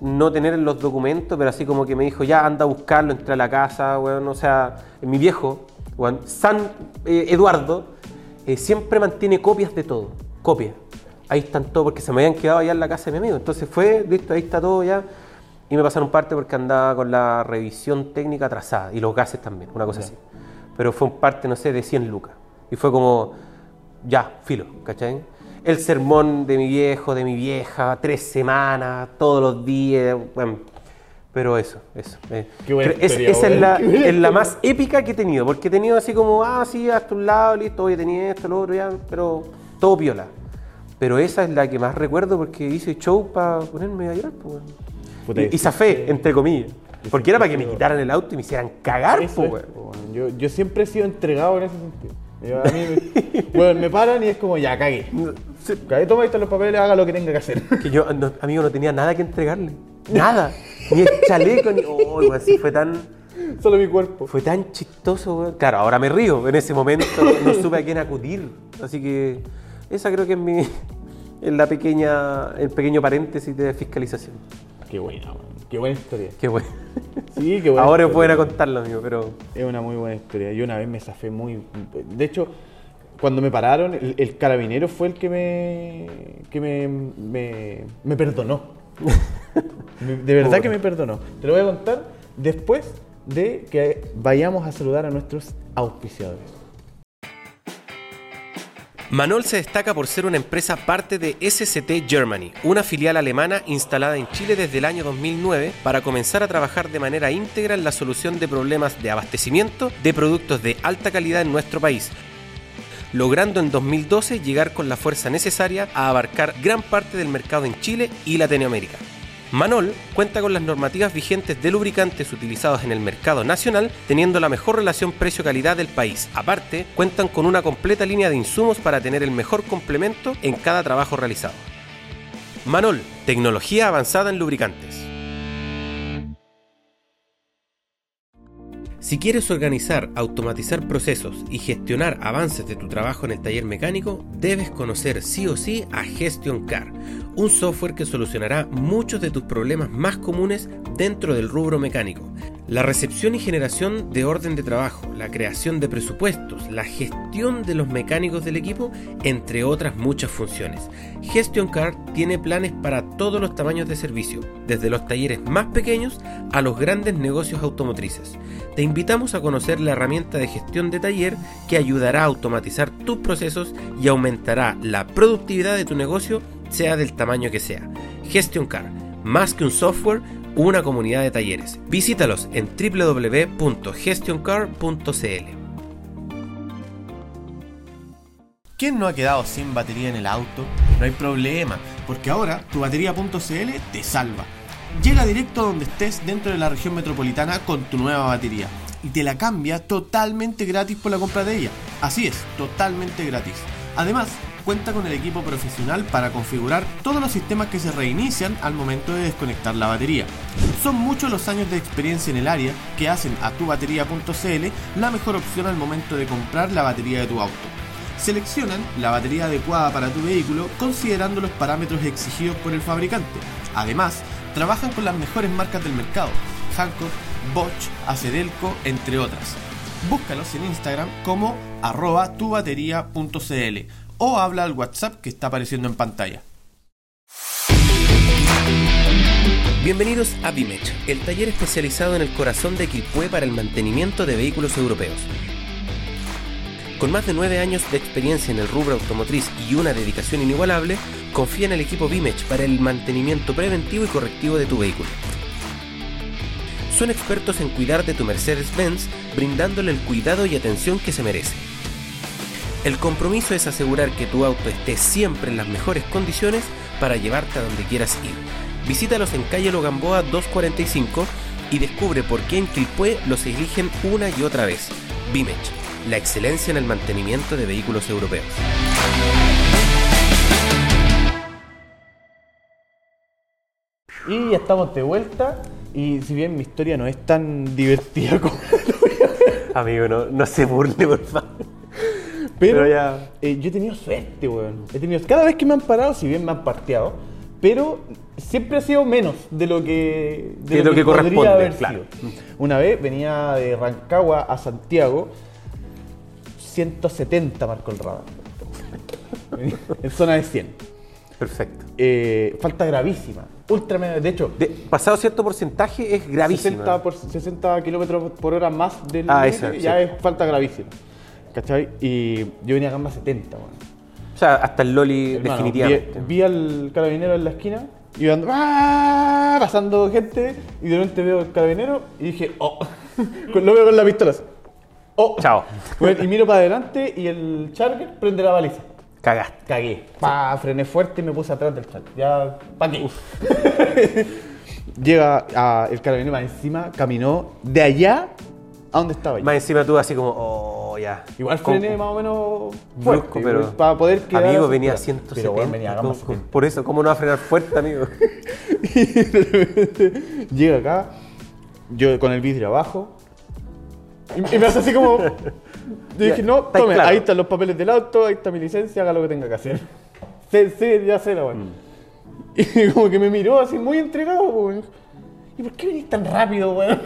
no tener los documentos, pero así como que me dijo, ya anda a buscarlo, entré a la casa, weón. O sea, mi viejo, weón, San eh, Eduardo, eh, siempre mantiene copias de todo. Copias. Ahí están todos, porque se me habían quedado allá en la casa de mi amigo. Entonces fue, listo, ahí está todo ya. Y me pasaron parte porque andaba con la revisión técnica atrasada y los gases también, una cosa así. Pero fue un parte, no sé, de 100 lucas. Y fue como, ya, filo, ¿cachai? El sermón de mi viejo, de mi vieja, tres semanas, todos los días, bueno. Pero eso, eso. eh. Qué buena Cre- es- esa es la, es la más épica que he tenido, porque he tenido así como, ah, sí, hasta un lado, listo, oye, tenía esto, lo otro, ya, pero todo piola. Pero esa es la que más recuerdo porque hice show para ponerme a llorar, pues, y, y zafé, entre comillas. Porque era para que me quitaran el auto y me hicieran cagar, Eso pues, es, po, weón. yo, yo siempre he sido entregado en ese sentido. Yo, a mí, me- bueno, me paran y es como, ya, cagué. Sí, Cagué, toma ahí están los papeles, haga lo que tenga que hacer. Que yo, no, amigo, no tenía nada que entregarle. Nada. ni el chaleco, ni. Oh, fue tan. Solo mi cuerpo. Fue tan chistoso, weón. Claro, ahora me río. En ese momento no supe a quién acudir. Así que esa creo que es mi. Es la pequeña. El pequeño paréntesis de fiscalización. Qué buena. Qué buena historia. Qué bueno. Sí, qué buena. Ahora historia. buena contarlo, amigo, pero. Es una muy buena historia. Yo una vez me zafé muy. De hecho, cuando me pararon, el, el carabinero fue el que me. que me. me, me perdonó. [laughs] De verdad que me perdonó. Te lo voy a contar después de que vayamos a saludar a nuestros auspiciadores. Manol se destaca por ser una empresa parte de SCT Germany, una filial alemana instalada en Chile desde el año 2009 para comenzar a trabajar de manera íntegra en la solución de problemas de abastecimiento de productos de alta calidad en nuestro país, logrando en 2012 llegar con la fuerza necesaria a abarcar gran parte del mercado en Chile y Latinoamérica. Manol cuenta con las normativas vigentes de lubricantes utilizados en el mercado nacional, teniendo la mejor relación precio-calidad del país. Aparte, cuentan con una completa línea de insumos para tener el mejor complemento en cada trabajo realizado. Manol, tecnología avanzada en lubricantes. Si quieres organizar, automatizar procesos y gestionar avances de tu trabajo en el taller mecánico, debes conocer sí o sí a Gestion Car, un software que solucionará muchos de tus problemas más comunes dentro del rubro mecánico. La recepción y generación de orden de trabajo, la creación de presupuestos, la gestión de los mecánicos del equipo, entre otras muchas funciones. Gestion Car tiene planes para todos los tamaños de servicio, desde los talleres más pequeños a los grandes negocios automotrices. Te invitamos a conocer la herramienta de gestión de taller que ayudará a automatizar tus procesos y aumentará la productividad de tu negocio, sea del tamaño que sea. Gestion Car, más que un software, una comunidad de talleres. Visítalos en www.gestioncar.cl. ¿Quién no ha quedado sin batería en el auto? No hay problema, porque ahora tu batería.cl te salva. Llega directo a donde estés dentro de la región metropolitana con tu nueva batería y te la cambia totalmente gratis por la compra de ella. Así es, totalmente gratis. Además, cuenta con el equipo profesional para configurar todos los sistemas que se reinician al momento de desconectar la batería. Son muchos los años de experiencia en el área que hacen a tubatería.cl la mejor opción al momento de comprar la batería de tu auto. Seleccionan la batería adecuada para tu vehículo considerando los parámetros exigidos por el fabricante. Además, trabajan con las mejores marcas del mercado, Hankook, Bosch, Acedelco, entre otras. Búscalos en Instagram como arroba tubatería.cl o habla al WhatsApp que está apareciendo en pantalla. Bienvenidos a Bimech, el taller especializado en el corazón de Quilpué para el mantenimiento de vehículos europeos. Con más de nueve años de experiencia en el rubro automotriz y una dedicación inigualable, confía en el equipo Bimech para el mantenimiento preventivo y correctivo de tu vehículo. Son expertos en cuidar de tu Mercedes-Benz, brindándole el cuidado y atención que se merece. El compromiso es asegurar que tu auto esté siempre en las mejores condiciones para llevarte a donde quieras ir. Visítalos en calle Logamboa 245 y descubre por qué en Quilpué los eligen una y otra vez. Bimech, la excelencia en el mantenimiento de vehículos europeos. Y estamos de vuelta. Y si bien mi historia no es tan divertida [laughs] como Amigo, no, no se burle, por favor. Pero, Pero ya- eh, yo he tenido suerte, weón. He tenido, cada vez que me han parado, si bien me han parteado, pero siempre ha sido menos de lo que, De lo que corresponde, podría haber claro. sido. Una vez venía de Rancagua a Santiago, 170 marcó el radar. [laughs] en zona de 100. Perfecto. Eh, falta gravísima. Ultra De hecho, De- pasado cierto porcentaje es gravísimo. 60, por, 60 kilómetros por hora más del Ah, esa, ya sí. es falta gravísima. ¿Cachai? Y yo venía a gamba 70, weón. O sea, hasta el Loli Hermano, definitivamente. Vi, vi al carabinero en la esquina, iba andando, ¡ah! pasando gente, y de repente veo al carabinero y dije, ¡oh! [laughs] Lo veo con la pistola. ¡oh! Chao. Bueno, y miro para adelante y el Charger prende la baliza. Cagaste. Cagué. Pa, frené fuerte y me puse atrás del Charger. Ya, ¿pa' qué? [laughs] Llega a- el carabinero más encima, caminó de allá a donde estaba yo. Más encima tú así como, oh, ya. Igual frené más o menos fuerte, brusco, pero. para poder quedar Amigo, venía a claro. 170. Pero bueno, venía a gamba con- con- 70. Por eso, ¿cómo no va a frenar fuerte, amigo? [laughs] Y de repente llega acá, yo con el vidrio abajo, y, y me hace así como. [laughs] Yo dije, no, tome, claro. ahí están los papeles del auto, ahí está mi licencia, haga lo que tenga que hacer. [laughs] Sí, sí, ya sé la weón. Mm. [laughs] Y como que me miró así muy entregado, weón. ¿Y por qué venís tan rápido, weón?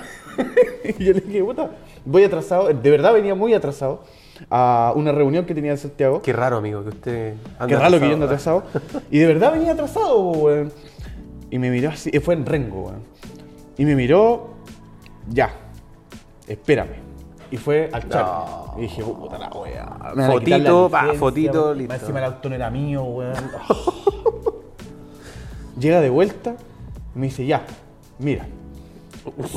y yo le dije, puta, voy atrasado, de verdad venía muy atrasado a una reunión que tenía en Santiago. Qué raro, amigo, que usted. anda Qué raro que yo ando atrasado. atrasado. Y de verdad venía atrasado, weón. Y me miró así, eh, fue en Rengo, weón. Y me miró, ya, espérame. Y fue al chat. Y dije, puta la weá. me van a quitar la Fotito, pa, fotito, listo. Encima el auto no era mío, weón. [laughs] Llega de vuelta, me dice, ya, mira,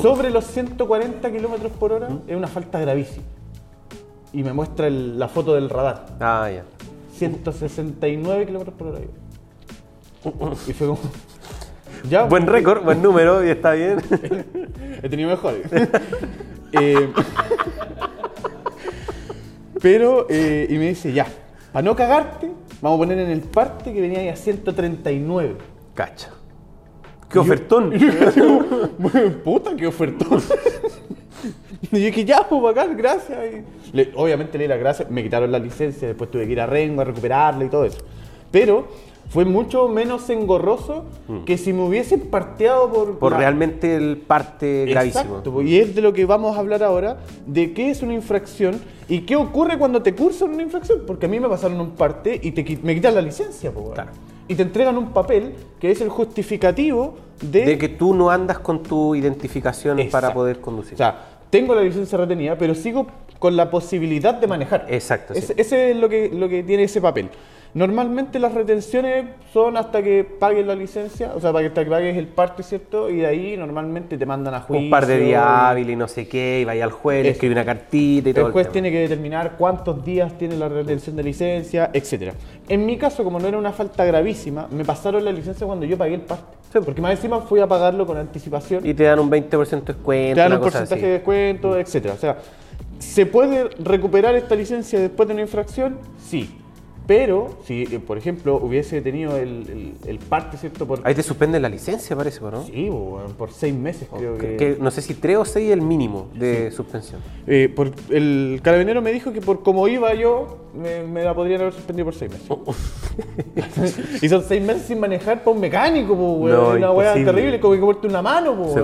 sobre los 140 kilómetros por hora ¿Mm? es una falta gravísima. Y me muestra el- la foto del radar. Ah, ya. 169 kilómetros por hora. Y fue como. [laughs] Ya, Buen récord, buen número, y está bien. [laughs] He tenido mejores. Eh, pero, eh, y me dice, ya, para no cagarte, vamos a poner en el parte que venía ahí a 139. Cacha. Qué ofertón. [laughs] Y yo como, puta, qué ofertón. [laughs] Y yo dije, ya, pues bacán, gracias. Y le- obviamente le di las gracias, me quitaron la licencia, después tuve que ir a Rengo a recuperarla y todo eso. Pero fue mucho menos engorroso que si me hubiesen parteado por... Mm. Por la- realmente el parte gravísimo. Exacto, pues, y es de lo que vamos a hablar ahora, de qué es una infracción y qué ocurre cuando te cursan una infracción. Porque a mí me pasaron un parte y te, me quitan la licencia, pues. Claro. Y te entregan un papel que es el justificativo de... De que tú no andas con tu identificación para Exacto. poder conducir. O sea, tengo la licencia retenida, pero sigo con la posibilidad de manejar. Exacto, sí. Ese, ese es lo que, lo que tiene ese papel. Normalmente las retenciones son hasta que pagues la licencia, o sea, para que, hasta que pagues el parte, ¿cierto? Y de ahí normalmente te mandan a juicio. un par de días hábiles y no sé qué, y vaya al juez, le escribe una cartita y todo El juez tiene que determinar cuántos días tiene la retención de licencia, etcétera. En mi caso, como no era una falta gravísima, me pasaron la licencia cuando yo pagué el parte. Porque más encima fui a pagarlo con anticipación. Y te dan un 20% de descuento, te dan un porcentaje así. de descuento, etcétera. O sea, ¿se puede recuperar esta licencia después de una infracción? Sí. Pero si, eh, por ejemplo, hubiese tenido el, el- el parte, ¿cierto? Por, Ahí te suspenden la licencia, parece, ¿no? Sí, por seis meses creo que... Que- que no sé si 3 o 6 es el mínimo de suspensión. Eh, por, el carabinero me dijo que por cómo iba yo, me, me la podrían haber suspendido por seis meses. [laughs] y son seis meses sin manejar para un mecánico, weón. No, una weá terrible, como que corte una mano, po, Sí.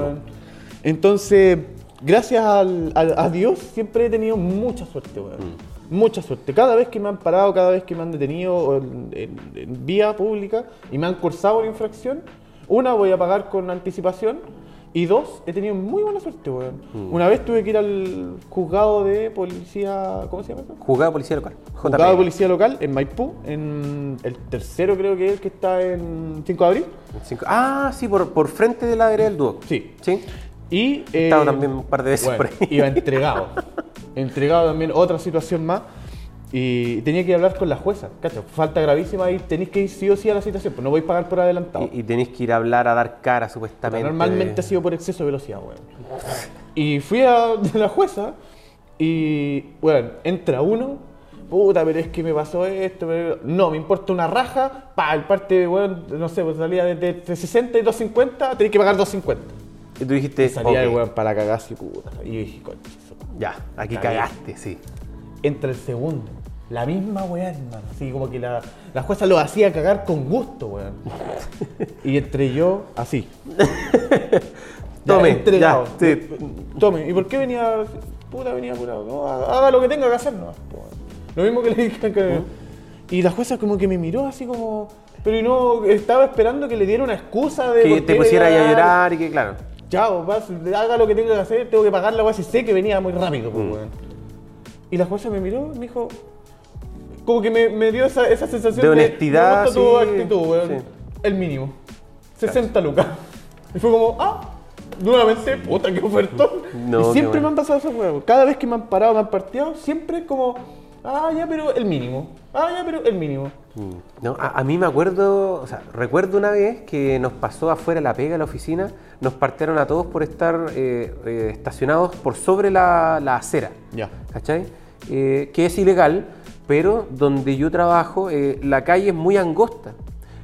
Entonces, gracias al- al- a Dios, siempre he tenido mucha suerte, weón. Mm. Mucha suerte. Cada vez que me han parado, cada vez que me han detenido en, en- en vía pública y me han cursado la infracción, una voy a pagar con anticipación y dos, he tenido muy buena suerte, weón. Mm. Una vez tuve que ir al juzgado de policía, ¿cómo se llama eso? Juzgado de policía local. Juzgado de JP. policía local en Maipú, en el tercero creo que es el que está en 5 de abril. Cinco- Ah, sí, por, por frente de la vereda del Duoc. Sí. Sí. Y He estado también un par de veces bueno, por ahí. Iba [laughs] entregado. entregado también otra situación más. Y tenía que hablar con la jueza. ¿cachai? Falta gravísima y tenéis que ir sí o sí a la citación. Pues no voy a pagar por adelantado. Y, y tenéis que ir a hablar, a dar cara, supuestamente. Normalmente ha sido por exceso de velocidad, weón. Y fui a [laughs] la jueza y, bueno, entra uno. Puta, pero es que me pasó esto. pero- No, me importa una raja. Pa, el parte, weón, no sé, pues salía de, de- de 60 y 250, tenéis que pagar 250. Y tú dijiste, salía el weón para cagarse, puta. Y yo dije, madre". ya, aquí Cagué. cagaste, sí. entra el segundo. La misma weá, hermano. Así como que la, la jueza lo hacía cagar con gusto, weón. [laughs] Y entre yo, así. [laughs] Ya, Tome, entregado. ya, sí. Tome. ¿Y por qué venía? Puta, venía curado. No, haga lo que tenga que hacer, no. Lo mismo que le dije que. Y la jueza como que me miró así como. Pero y no, estaba esperando que le diera una excusa de. Que te pusiera a llorar y que, claro. Chao, vas, haga lo que tenga que hacer, tengo que pagar la weá si sé que venía muy rápido, Mm. pues, weón. Y la jueza me miró me dijo. Como que me, me dio esa, esa sensación De honestidad, Me gusta tu actitud, weón. sí. El mínimo. 60 lucas. Y fue como, ah, nuevamente, puta, qué ofertón. No, y siempre me han pasado esos huevos. Cada vez que me han parado, me han partido, siempre es como, ah, ya, pero el mínimo. Ah, ya, pero el mínimo. Mm. No, a, a mí me acuerdo, o sea, recuerdo una vez que nos pasó afuera la pega, la oficina, nos partieron a todos por estar eh, eh, estacionados por sobre la, la acera. Ya. ¿Cachai? Eh, que es ilegal, pero donde yo trabajo, la calle es muy angosta.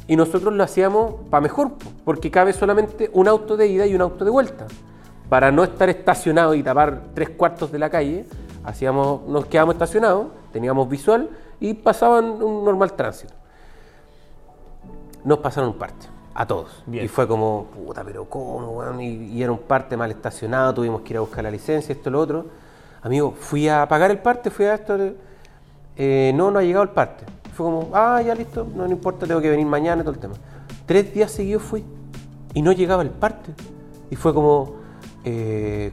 Y nosotros lo hacíamos para mejor, po, porque cabe solamente un auto de ida y un auto de vuelta. Para no estar estacionado y tapar tres cuartos de la calle, hacíamos, nos quedábamos estacionados, teníamos visual y pasaban un normal tránsito. Nos pasaron un parte, a todos. Bien. Y fue como, puta, pero ¿cómo, weón? Y, y era un parte mal estacionado, tuvimos que ir a buscar la licencia, esto, lo otro. Amigo, fui a pagar el parte, fui a esto, eh, no, no ha llegado el parte. Fue como, ah, ya listo, no, no importa, tengo que venir mañana y todo el tema. Tres días seguidos fui y no llegaba el parte. Y fue como, eh,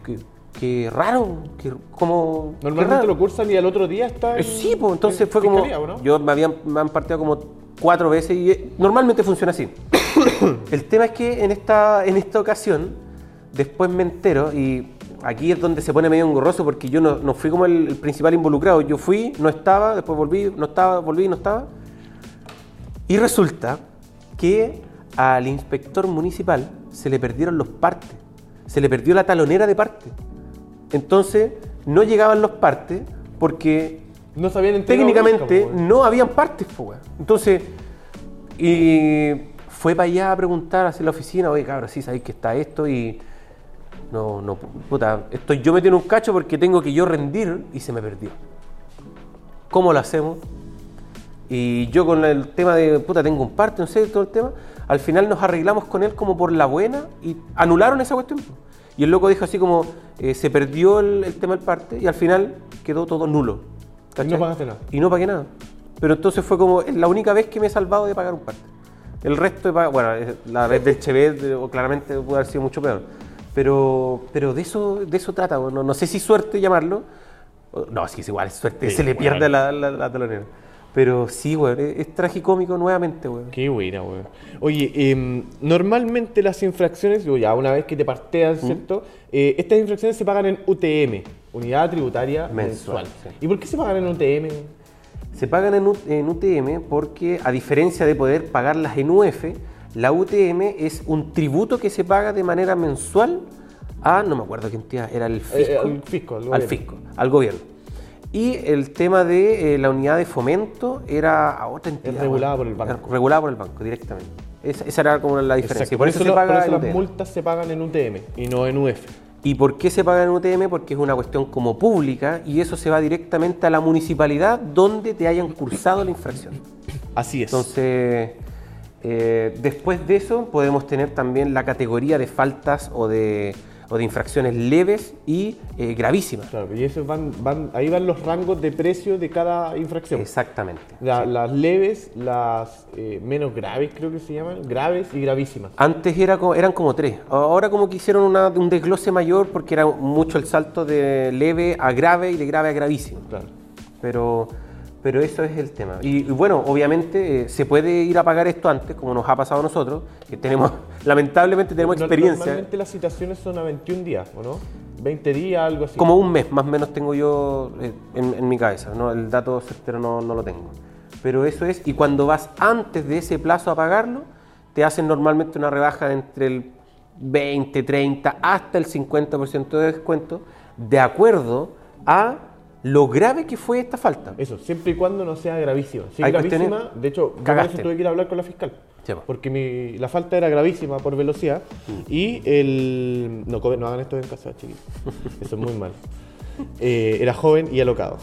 qué, raro, qué, como... Normalmente raro. lo cursan y al otro día está. Eh, en- Sí, pues entonces en fue como. fiscalía, ¿o no? Yo me, habían, me han partido como cuatro veces y eh, normalmente funciona así. [coughs] El tema es que en esta, en esta ocasión, después me entero y aquí es donde se pone medio engorroso porque yo no, no fui como el, el principal involucrado. Yo fui, no estaba, después volví, no estaba, volví, no estaba. Y resulta que al inspector municipal se le perdieron los partes, se le perdió la talonera de parte. Entonces no llegaban los partes porque No sabían técnicamente no habían partes, weón. Entonces, y fue para allá a preguntar hacia la oficina, oye, cabrón, sí, sabéis que está esto y no, no, puta, estoy yo metido en un cacho porque tengo que yo rendir y se me perdió. ¿Cómo lo hacemos? Y yo con el tema de, puta, tengo un parte, no sé, todo el tema, al final nos arreglamos con él como por la buena y anularon esa cuestión. Y el loco dijo así como, eh, se perdió el, el tema del parte y al final quedó todo nulo. Y ¿cachai? no pagaste nada. Y no pagué nada. Pero entonces fue como es la única vez que me he salvado de pagar un parte. El resto, de pagar, bueno, es la vez del Chevet, eh, claramente pudo haber sido mucho peor. Pero, pero de eso de eso trata, no, no sé si suerte llamarlo. No, sí, es igual, es suerte, Sí, se le weón. pierde la, la, la telonera. Pero sí, güey, es, es tragicómico nuevamente, güey. Qué buena, weón. Oye, em, normalmente las infracciones, digo, ya una vez que te parteas, ¿cierto? Eh, estas infracciones se pagan en UTM, Unidad Tributaria Mensual, Mensual. sí. ¿Y por qué se pagan en UTM? Se pagan en, UTM porque, a diferencia de poder pagarlas en UF, la UTM es un tributo que se paga de manera mensual a, no me acuerdo qué entidad, era el fisco. Eh, al fisco, al al gobierno. fisco, al gobierno. Y el tema de eh, la unidad de fomento era a otra entidad. regulada por el banco. Regulada por el banco, directamente. Esa, esa era como la diferencia. Por eso, se lo- por eso las UTM. multas se pagan en UTM y no en UF. ¿Y por qué se paga en UTM? Porque es una cuestión como pública y eso se va directamente a la municipalidad donde te hayan cursado la infracción. Así es. Entonces, eh, después de eso podemos tener también la categoría de faltas o de, o de infracciones leves y eh, gravísimas. Claro, y eso van, van, ahí van los rangos de precio de cada infracción. Exactamente. La- sí. Las leves, las eh, menos graves creo que se llaman, graves y gravísimas. Antes era eran como tres. Ahora como que hicieron una- un desglose mayor porque era mucho el salto de leve a grave y de grave a gravísimo. Claro. Pero, pero eso es el tema. Y, y bueno, obviamente eh, se puede ir a pagar esto antes, como nos ha pasado a nosotros, que tenemos, [laughs] lamentablemente tenemos No- experiencia. Normalmente las citaciones son a 21 días, ¿o no? 20 días, algo así. Como un mes más o menos tengo yo eh, en, en mi cabeza, ¿no? el dato certero no, no lo tengo. Pero eso es, y cuando vas antes de ese plazo a pagarlo, te hacen normalmente una rebaja de entre el 20, 30 hasta el 50% de descuento, de acuerdo a lo grave que fue esta falta. Eso, siempre y cuando no sea gravísima. Si es gravísima, cuestiones- de hecho, yo tuve que ir a hablar con la fiscal. Porque mi- la falta era gravísima por velocidad y el... No, hagan esto en casa, chiquillos. [laughs] Eso es muy mal. Eh, era joven y alocado.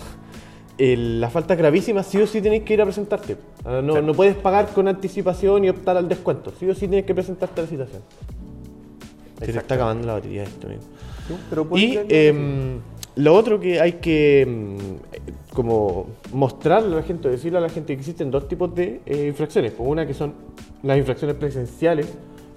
El- la falta es gravísima, sí o sí tenéis que ir a presentarte. Ah, No, no puedes pagar con anticipación y optar al descuento. Sí o sí tienes que presentarte a la citación. Se le está acabando la batería esto, amigo. Sí, pero puede Y ser- em, lo otro que hay que eh, como mostrarle a la gente, decirle a la gente que existen dos tipos de eh, infracciones. Pues una que son las infracciones presenciales, que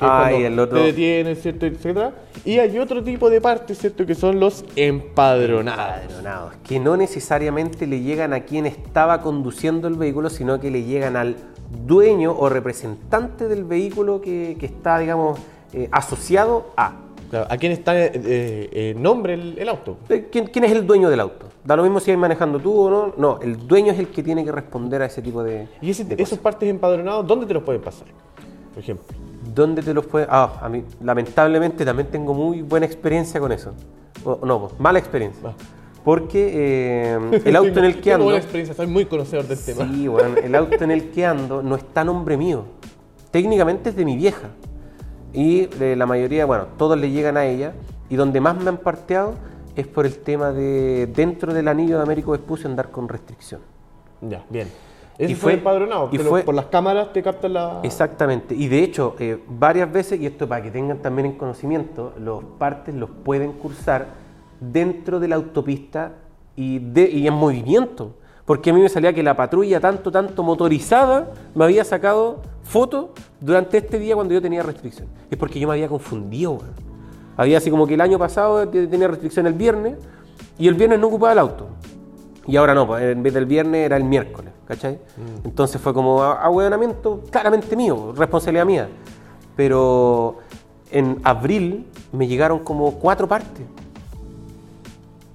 es Ah, cuando y el otro- te detienen, ¿cierto? etcétera. Y hay otro tipo de partes, ¿cierto? Que son los empadronados. Empadronados, que no necesariamente le llegan a quien estaba conduciendo el vehículo, sino que le llegan al dueño o representante del vehículo que, que está, digamos, eh, asociado a. Claro, ¿A quién está eh, eh, en nombre el, el auto? Eh, ¿Quién, quién es el dueño del auto? Da lo mismo si vas manejando tú o no. No, el dueño es el que tiene que responder a ese tipo de. Y ese- de esos cosas. partes empadronados, ¿dónde te los pueden pasar? Por ejemplo. ¿Dónde te los puede.? Ah, a mí, lamentablemente también tengo muy buena experiencia con eso. O- no, pues, mala experiencia. Ah. Porque eh, [laughs] el auto en el que ando. buena experiencia, soy muy conocedor del tema. Sí, bueno, el auto en el que ando no está a nombre mío. Técnicamente es de mi vieja. Y de la mayoría, bueno, todos le llegan a ella. Y donde más me han parteado es por el tema de dentro del anillo de Américo Vespucio andar con restricción. Ya, bien. Ese Y fue fue- empadronado, y pero fue- por las cámaras te captan la... Exactamente. Y de hecho, eh, varias veces, y esto para que tengan también en conocimiento, los partes los pueden cursar dentro de la autopista y, de, y en movimiento. Porque a mí me salía que la patrulla, tanto, tanto motorizada, me había sacado fotos durante este día cuando yo tenía restricción. Es porque yo me había confundido. Había así como que el año pasado te- tenía restricción el viernes y el viernes no ocupaba el auto. Y ahora no, pues, en vez del viernes era el miércoles, ¿cachai? Entonces fue como ahueonamiento claramente mío, responsabilidad mía. Pero en abril me llegaron como cuatro partes.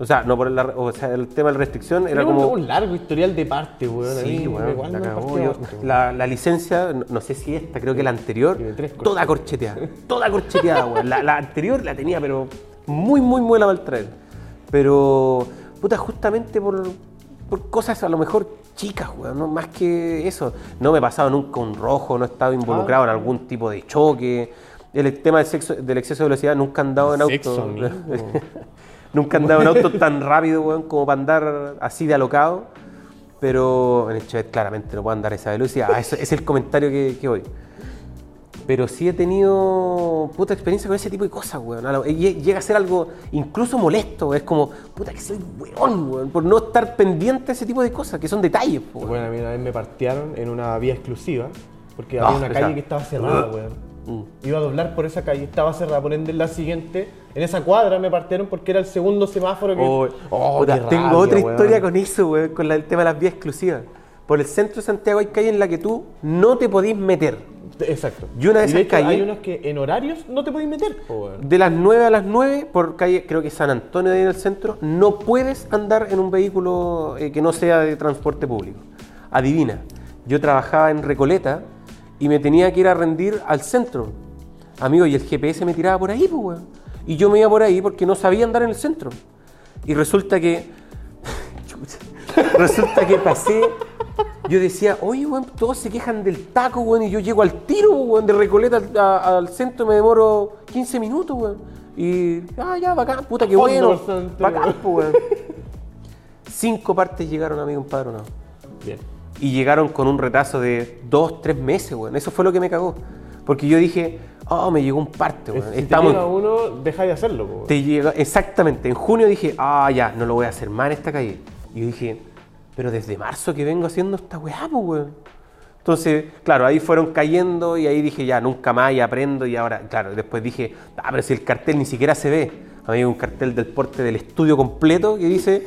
O sea, no por la, o sea, el tema de la restricción era como... un largo historial de parte, weón. Sí, weón, la cagó. Yo- la, la licencia, no, no sé si esta, creo que la anterior, toda corcheteada. [laughs] Toda corcheteada, weón. La, la anterior la tenía, pero muy, muy buena para el traer. Pero, puta, justamente por, por cosas a lo mejor chicas, weón, ¿no? más que eso. No me he pasado nunca un rojo, no he estado involucrado en algún tipo de choque. El tema del, sexo, del exceso de velocidad nunca he andado en auto. Sexo. [laughs] Nunca he andado en auto tan rápido, weón, como para andar así de alocado. Pero en el Chevette claramente no puedo andar a esa velocidad. Ah, eso- ese es el comentario que, que voy. Pero sí he tenido puta experiencia con ese tipo de cosas, weón. Llega a ser algo incluso molesto. Es como, puta, que soy weón, weón, por no estar pendiente de ese tipo de cosas, que son detalles, weón. Bueno, a mí una vez me partieron en una vía exclusiva, porque Ah, había una esa. calle que estaba cerrada, weón. Mm. Iba a doblar por esa calle, estaba cerrada, por ende en la siguiente, en esa cuadra me partieron porque era el segundo semáforo que... Oh, Oh, puta, qué tengo rabia, otra weón. historia con eso, weón, con la- el tema de las vías exclusivas. Por el centro de Santiago hay calles en la que tú no te podís meter. Exacto. Y una de esas hecho, calles- hay unos que en horarios no te podéis meter. De las 9 a las 9, por calle, creo que San Antonio de ahí en el centro, no puedes andar en un vehículo eh, que no sea de transporte público. Adivina, yo trabajaba en Recoleta y me tenía que ir a rendir al centro. Amigo, y el GPS me tiraba por ahí, pues, weón. Y yo me iba por ahí porque no sabía andar en el centro. Y resulta que. [laughs] Resulta que pasé, yo decía, oye, weón, todos se quejan del taco, weón, y yo llego al tiro, weón, de Recoleta al, a- al centro me demoro 15 minutos, weón. Y, ah, ya, bacán, puta, qué bueno. Bacán, weón. pues, weón. Cinco partes llegaron a mi empadronado. Bien. Y llegaron con un retraso de dos, tres meses, weón. Eso fue lo que me cagó. Porque yo dije, oh, me llegó un parte, weón. Si te Estamos, llega uno, deja de hacerlo. weón. te llega, exactamente, en junio dije, ah, ya, no lo voy a hacer más en esta calle. Y yo dije, pero desde marzo que vengo haciendo esta weá, pues, weón. Entonces, claro, ahí fueron cayendo y ahí dije, ya, nunca más y aprendo. Y ahora, claro, después dije, ah, pero si el cartel ni siquiera se ve. A mí hay un cartel del porte del estudio completo que dice,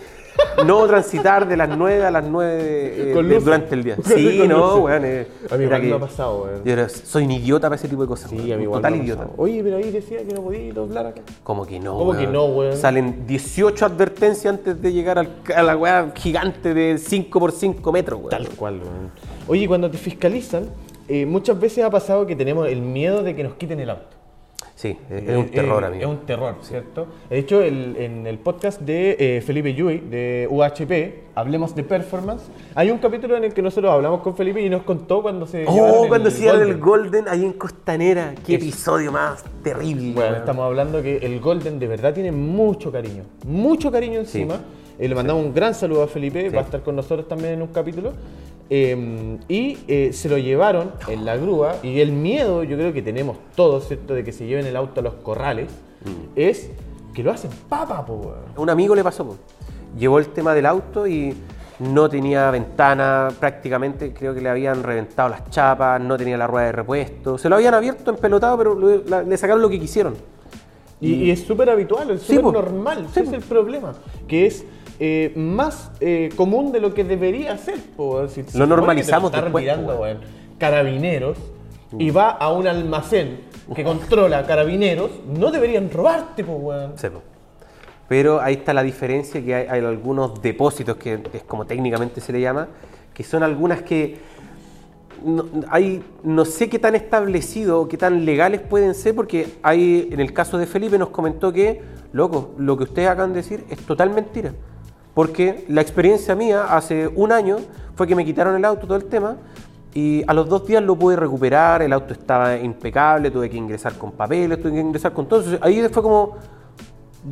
no transitar de las 9 a las 9 eh, de- durante el día. Con Sí, no, weón. eh, A mí igual me ha pasado, weón. yo era- soy un idiota para ese tipo de cosas. Sí, weón, a mí igual total idiota. pasado. Oye, pero ahí decía que no podía doblar acá. Como que no, ¿Cómo que no, weón? Salen 18 advertencias antes de llegar al- a la weá gigante de 5 por 5 metros, weón. Tal cual, weón. Oye, cuando te fiscalizan, eh, muchas veces ha pasado que tenemos el miedo de que nos quiten el auto. Sí, es, es un Eh, terror, eh, amigo. Es un terror, ¿cierto? De hecho, el- en el podcast de eh, Felipe Yui, de UHP, Hablemos de Performance, hay un capítulo en el que nosotros hablamos con Felipe y nos contó cuando se. Oh, el cuando se dieron el Golden. Golden ahí en Costanera. Qué Eso. episodio más terrible. Bueno, estamos hablando que el Golden de verdad tiene mucho cariño, mucho cariño encima. Eh, le mandamos un gran saludo a Felipe, Sí. va a estar con nosotros también en un capítulo. Eh, y eh, se lo llevaron en la grúa y el miedo, yo creo que tenemos todos, ¿cierto?, de que se lleven el auto a los corrales, Mm. es que lo hacen papa, po. A un amigo le pasó. po. Llevó el tema del auto y no tenía ventana prácticamente, creo que le habían reventado las chapas, no tenía la rueda de repuesto, se lo habían abierto empelotado, pero lo- la- le sacaron lo que quisieron. Y, y es súper habitual, es súper normal, Sí, ese es el problema, que es eh, más eh, común de lo que debería ser. po. Si- te normalizamos está después, po, weón, carabineros y va a un almacén que controla carabineros, no deberían robarte, po, weón. Sí. Pero ahí está la diferencia, que hay, hay algunos depósitos, que es como técnicamente se le llama, que son algunas que no, hay, no sé qué tan establecido o qué tan legales pueden ser, porque hay, en el caso de Felipe nos comentó que, loco, lo que ustedes acaban de decir es total mentira. Porque la experiencia mía hace un año fue que me quitaron el auto, todo el tema, y a los dos días lo pude recuperar, el auto estaba impecable, tuve que ingresar con papeles, tuve que ingresar con todo. Entonces, ahí fue como,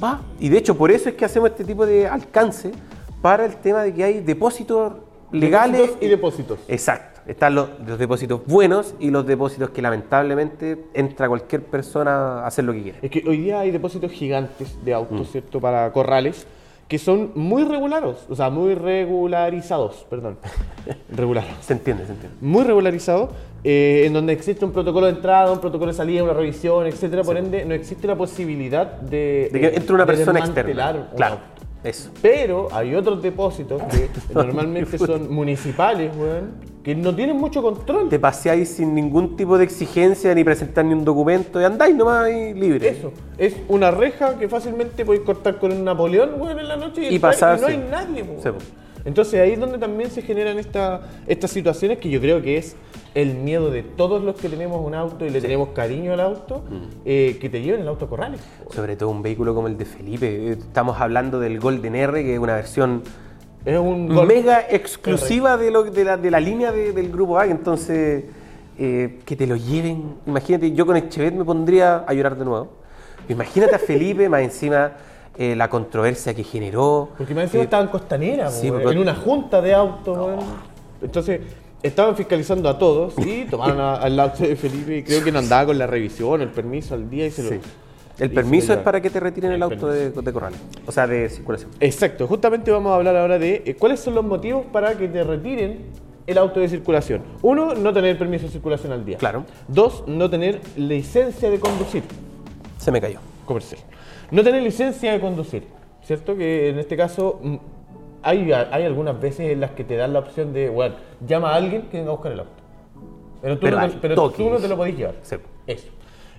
va. Y de hecho, por eso es que hacemos este tipo de alcance para el tema de que hay depósitos legales Depósitos y depósitos. Exacto. Están los, los depósitos buenos y los depósitos que lamentablemente entra cualquier persona a hacer lo que quiere. Es que hoy día hay depósitos gigantes de autos, ¿cierto? Para corrales, que son muy regulados, o sea, muy regularizados, perdón. [laughs] regulados. Se entiende, se entiende. muy regularizado, eh, en donde existe un protocolo de entrada, un protocolo de salida, una revisión, etcétera. Por ende, no existe la posibilidad de, De que entre una de persona externa. Claro, auto. Eso. Pero hay otros depósitos que [laughs] normalmente son municipales, weón, que no tienen mucho control. Te paseáis sin ningún tipo de exigencia ni presentar ni un documento y andáis nomás ahí libre. Eso, es una reja que fácilmente podéis cortar con un Napoleón, weón, en la noche y, Y pasar, y no sí. hay nadie, weón. Sí. Entonces ahí es donde también se generan esta- estas situaciones que yo creo que es el miedo de todos los que tenemos un auto y le tenemos cariño al auto, Mm. eh, que te lleven el auto a corrales. Sobre todo un vehículo como el de Felipe. Eh, Estamos hablando del Golden R, que es una versión Es un mega exclusiva de, lo, de, la, de la línea de- del grupo A. Entonces, eh, que te lo lleven. Imagínate, yo con Echevet me pondría a llorar de nuevo. Imagínate a Felipe, más encima eh, la controversia que generó. Porque me encima estaban en Costanera, sí, pero- en una junta de autos. weón. Entonces, estaban fiscalizando a todos y tomaron a- al auto de Felipe y creo que no andaba con la revisión, el permiso al día y se lo... Sí. El permiso es para que te retiren el El auto de, de Corrales, o sea, de circulación. Exacto, justamente vamos a hablar ahora de eh, cuáles son los motivos para que te retiren el auto de circulación. Uno, no tener permiso de circulación al día. Claro. Dos, no tener licencia de conducir Se me cayó. comercial. No tener licencia de conducir, ¿cierto? Que en este caso mm, hay, hay algunas veces en las que te dan la opción de, bueno, llama a alguien que venga a buscar el auto. Pero tú, no, pero tú no te lo podés llevar. Sí. Eso.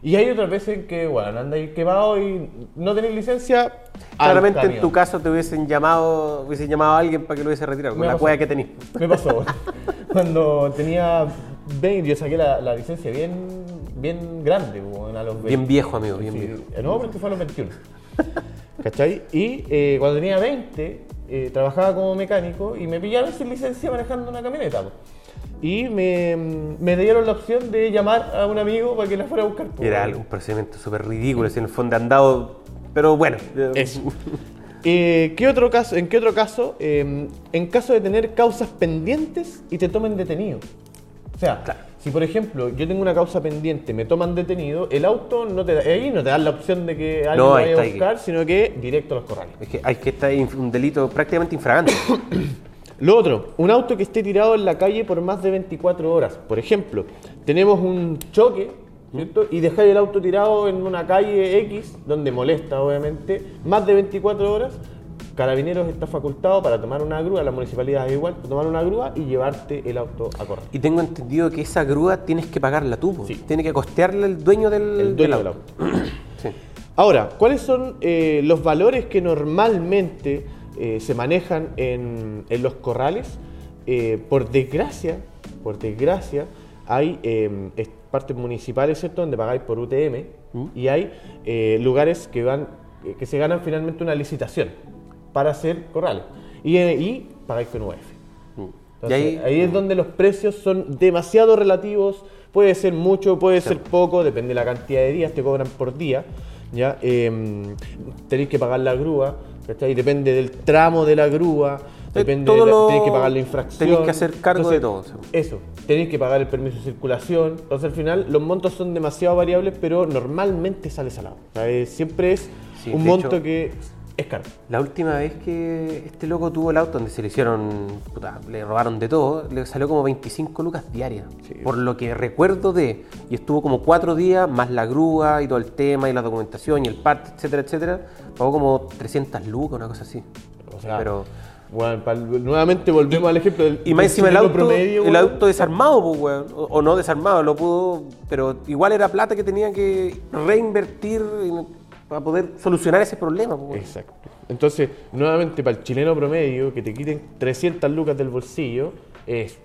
Y hay otras veces en que, bueno, anda ahí quemado y no tenés licencia. Claramente en tu caso te hubiesen llamado, hubiesen llamado a alguien para que lo hubiese retirado, con la cueva que tenés. Me pasó. [laughs] [laughs] Cuando tenía 20, yo saqué la, la licencia bien, bien grande, weón, a los 20. Bien viejo, amigo, bien Sí, viejo. No, porque fue a los 21. ¿Cachai? Y eh, cuando tenía 20, eh, trabajaba como mecánico y me pillaron sin licencia manejando una camioneta. po. Y me, me dieron la opción de llamar a un amigo para que la fuera a buscar. po. Era un procedimiento súper ridículo, en el fondo andado. Pero bueno. Eso. Eh, ¿qué otro caso, ¿En qué otro caso? Eh, en caso de tener causas pendientes y te tomen detenido. O sea, Claro. Si por ejemplo yo tengo una causa pendiente, me toman detenido, el auto no te da, ahí no te dan la opción de que alguien No, vaya a está buscar, sino que directo a los corrales. Es que hay que estar inf- un delito prácticamente infragante. [coughs] Lo otro, un auto que esté tirado en la calle por más de 24 horas. Por ejemplo, tenemos un choque, ¿cierto? Y dejáis el auto tirado en una calle X, donde molesta, obviamente, más de 24 horas. Carabineros está facultado para tomar una grúa, la municipalidad es igual, tomar una grúa y llevarte el auto a correr. Y tengo entendido que esa grúa tienes que pagarla tú. Sí. Tiene que costearla el dueño del, El dueño del del auto. [clears throat] Sí. Ahora, ¿cuáles son eh, los valores que normalmente eh, se manejan en, en los corrales? Eh, por desgracia, por desgracia, hay es- partes municipales, ¿cierto?, donde pagáis por UTM y hay lugares que van que se ganan finalmente una licitación para hacer corrales y, eh, y pagáis con UF. Entonces, ahí, ahí, es donde los precios son demasiado relativos. Puede ser mucho, puede ser poco, depende de la cantidad de días, te cobran por día. ¿ya? Em, tenéis que pagar la grúa, ¿cachai? depende del tramo de la grúa, depende todo de la- tenéis que pagar la infracción. tenéis que hacer cargo de todo, sí. Eso, tenéis que pagar el permiso de circulación. Entonces al final los montos son demasiado variables, pero normalmente sale salado. Sea, eh, siempre es Sí, un monto hecho- que es caro. La última vez que este loco tuvo el auto donde se le hicieron, puta, le robaron de todo, le salió como 25 lucas diarias. Sí. Por lo que recuerdo de, y estuvo como cuatro días, más la grúa y todo el tema y la documentación y el parte, etcétera, etcétera, pagó como 300 lucas, una cosa así. O sea, Pero, Bueno, nuevamente volvemos al ejemplo del. y más encima el auto, promedio, el auto desarmado, pues, weón. O, o no desarmado, lo pudo, pero igual era plata que tenía que reinvertir en- para poder solucionar ese problema, pues. Exacto. Entonces, nuevamente, para el chileno promedio, que te quiten 300 lucas del bolsillo, es,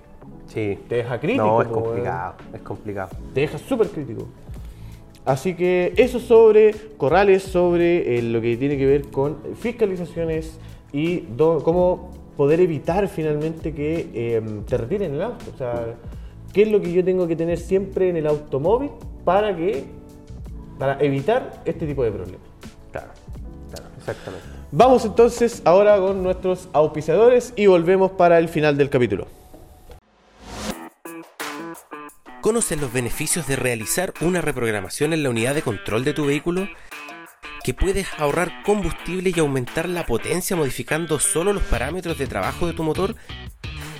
Sí. te deja crítico. No, es weón. complicado, es complicado. Te deja súper crítico. Así que eso sobre corrales, sobre eh, lo que tiene que ver con fiscalizaciones y do- cómo poder evitar finalmente que eh, te retiren el auto. O sea, ¿qué es lo que yo tengo que tener siempre en el automóvil para que para evitar este tipo de problemas? Claro, claro, exactamente. Vamos entonces ahora con nuestros auspiciadores y volvemos para el final del capítulo. ¿Conoces los beneficios de realizar una reprogramación en la unidad de control de tu vehículo? Que puedes ahorrar combustible y aumentar la potencia modificando solo los parámetros de trabajo de tu motor?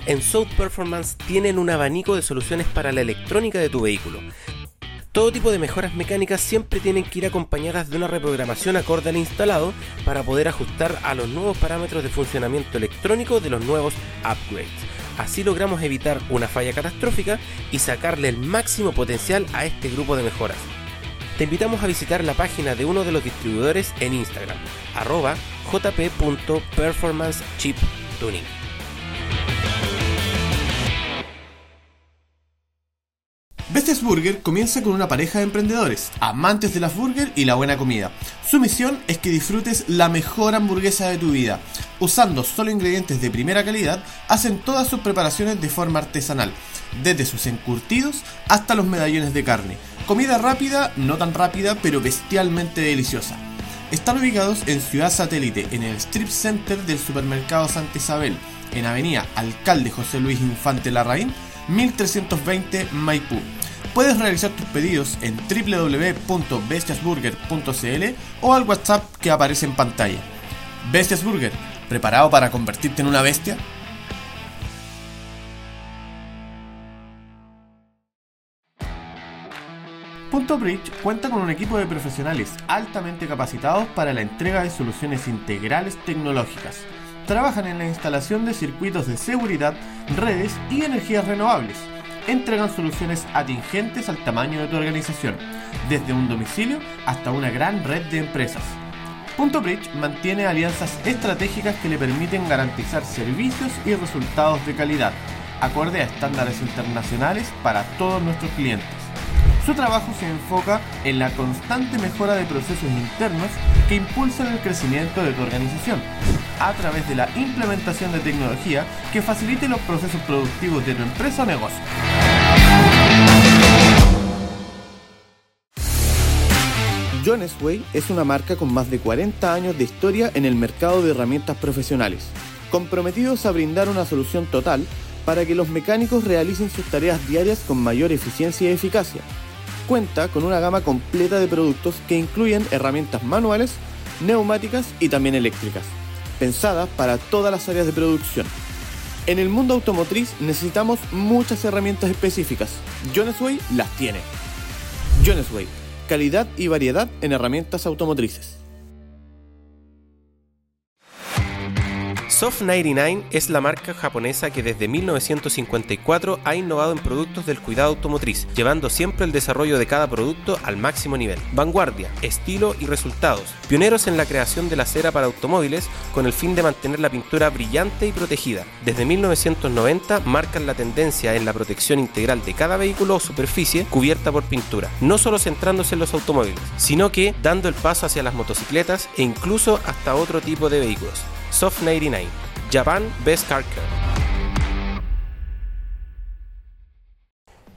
En South Performance tienen un abanico de soluciones para la electrónica de tu vehículo. Todo tipo de mejoras mecánicas siempre tienen que ir acompañadas de una reprogramación acorde al instalado para poder ajustar a los nuevos parámetros de funcionamiento electrónico de los nuevos upgrades. Así logramos evitar una falla catastrófica y sacarle el máximo potencial a este grupo de mejoras. Te invitamos a visitar la página de uno de los distribuidores en Instagram, arroba jp.performancechiptuning. Bestias Burger comienza con una pareja de emprendedores, amantes de las burger y la buena comida. Su misión es que disfrutes la mejor hamburguesa de tu vida. Usando solo ingredientes de primera calidad, hacen todas sus preparaciones de forma artesanal, desde sus encurtidos hasta los medallones de carne. Comida rápida, no tan rápida, pero bestialmente deliciosa. Están ubicados en Ciudad Satélite, en el Strip Center del Supermercado Santa Isabel, en Avenida Alcalde José Luis Infante Larraín, 1320 Maipú. Puedes realizar tus pedidos en www.bestiasburger.cl o al WhatsApp que aparece en pantalla. Bestias Burger, ¿preparado para convertirte en una bestia? Punto Bridge cuenta con un equipo de profesionales altamente capacitados para la entrega de soluciones integrales tecnológicas. Trabajan en la instalación de circuitos de seguridad, redes y energías renovables. Entregan soluciones atingentes al tamaño de tu organización, desde un domicilio hasta una gran red de empresas. Punto Bridge mantiene alianzas estratégicas que le permiten garantizar servicios y resultados de calidad, acorde a estándares internacionales para todos nuestros clientes. Su trabajo se enfoca en la constante mejora de procesos internos que impulsan el crecimiento de tu organización, a través de la implementación de tecnología que facilite los procesos productivos de tu empresa o negocio. Way es una marca con más de 40 años de historia en el mercado de herramientas profesionales, comprometidos a brindar una solución total para que los mecánicos realicen sus tareas diarias con mayor eficiencia y eficacia. Cuenta con una gama completa de productos que incluyen herramientas manuales, neumáticas y también eléctricas, pensadas para todas las áreas de producción. En el mundo automotriz necesitamos muchas herramientas específicas. Jones Way las tiene. Jones Way, calidad y variedad en herramientas automotrices. Soft 99 es la marca japonesa que desde 1954 ha innovado en productos del cuidado automotriz, llevando siempre el desarrollo de cada producto al máximo nivel. Vanguardia, estilo y resultados. Pioneros en la creación de la cera para automóviles con el fin de mantener la pintura brillante y protegida. Desde 1990 marcan la tendencia en la protección integral de cada vehículo o superficie cubierta por pintura, no solo centrándose en los automóviles, sino que dando el paso hacia las motocicletas e incluso hasta otro tipo de vehículos. Soft 99, Japan Best Car.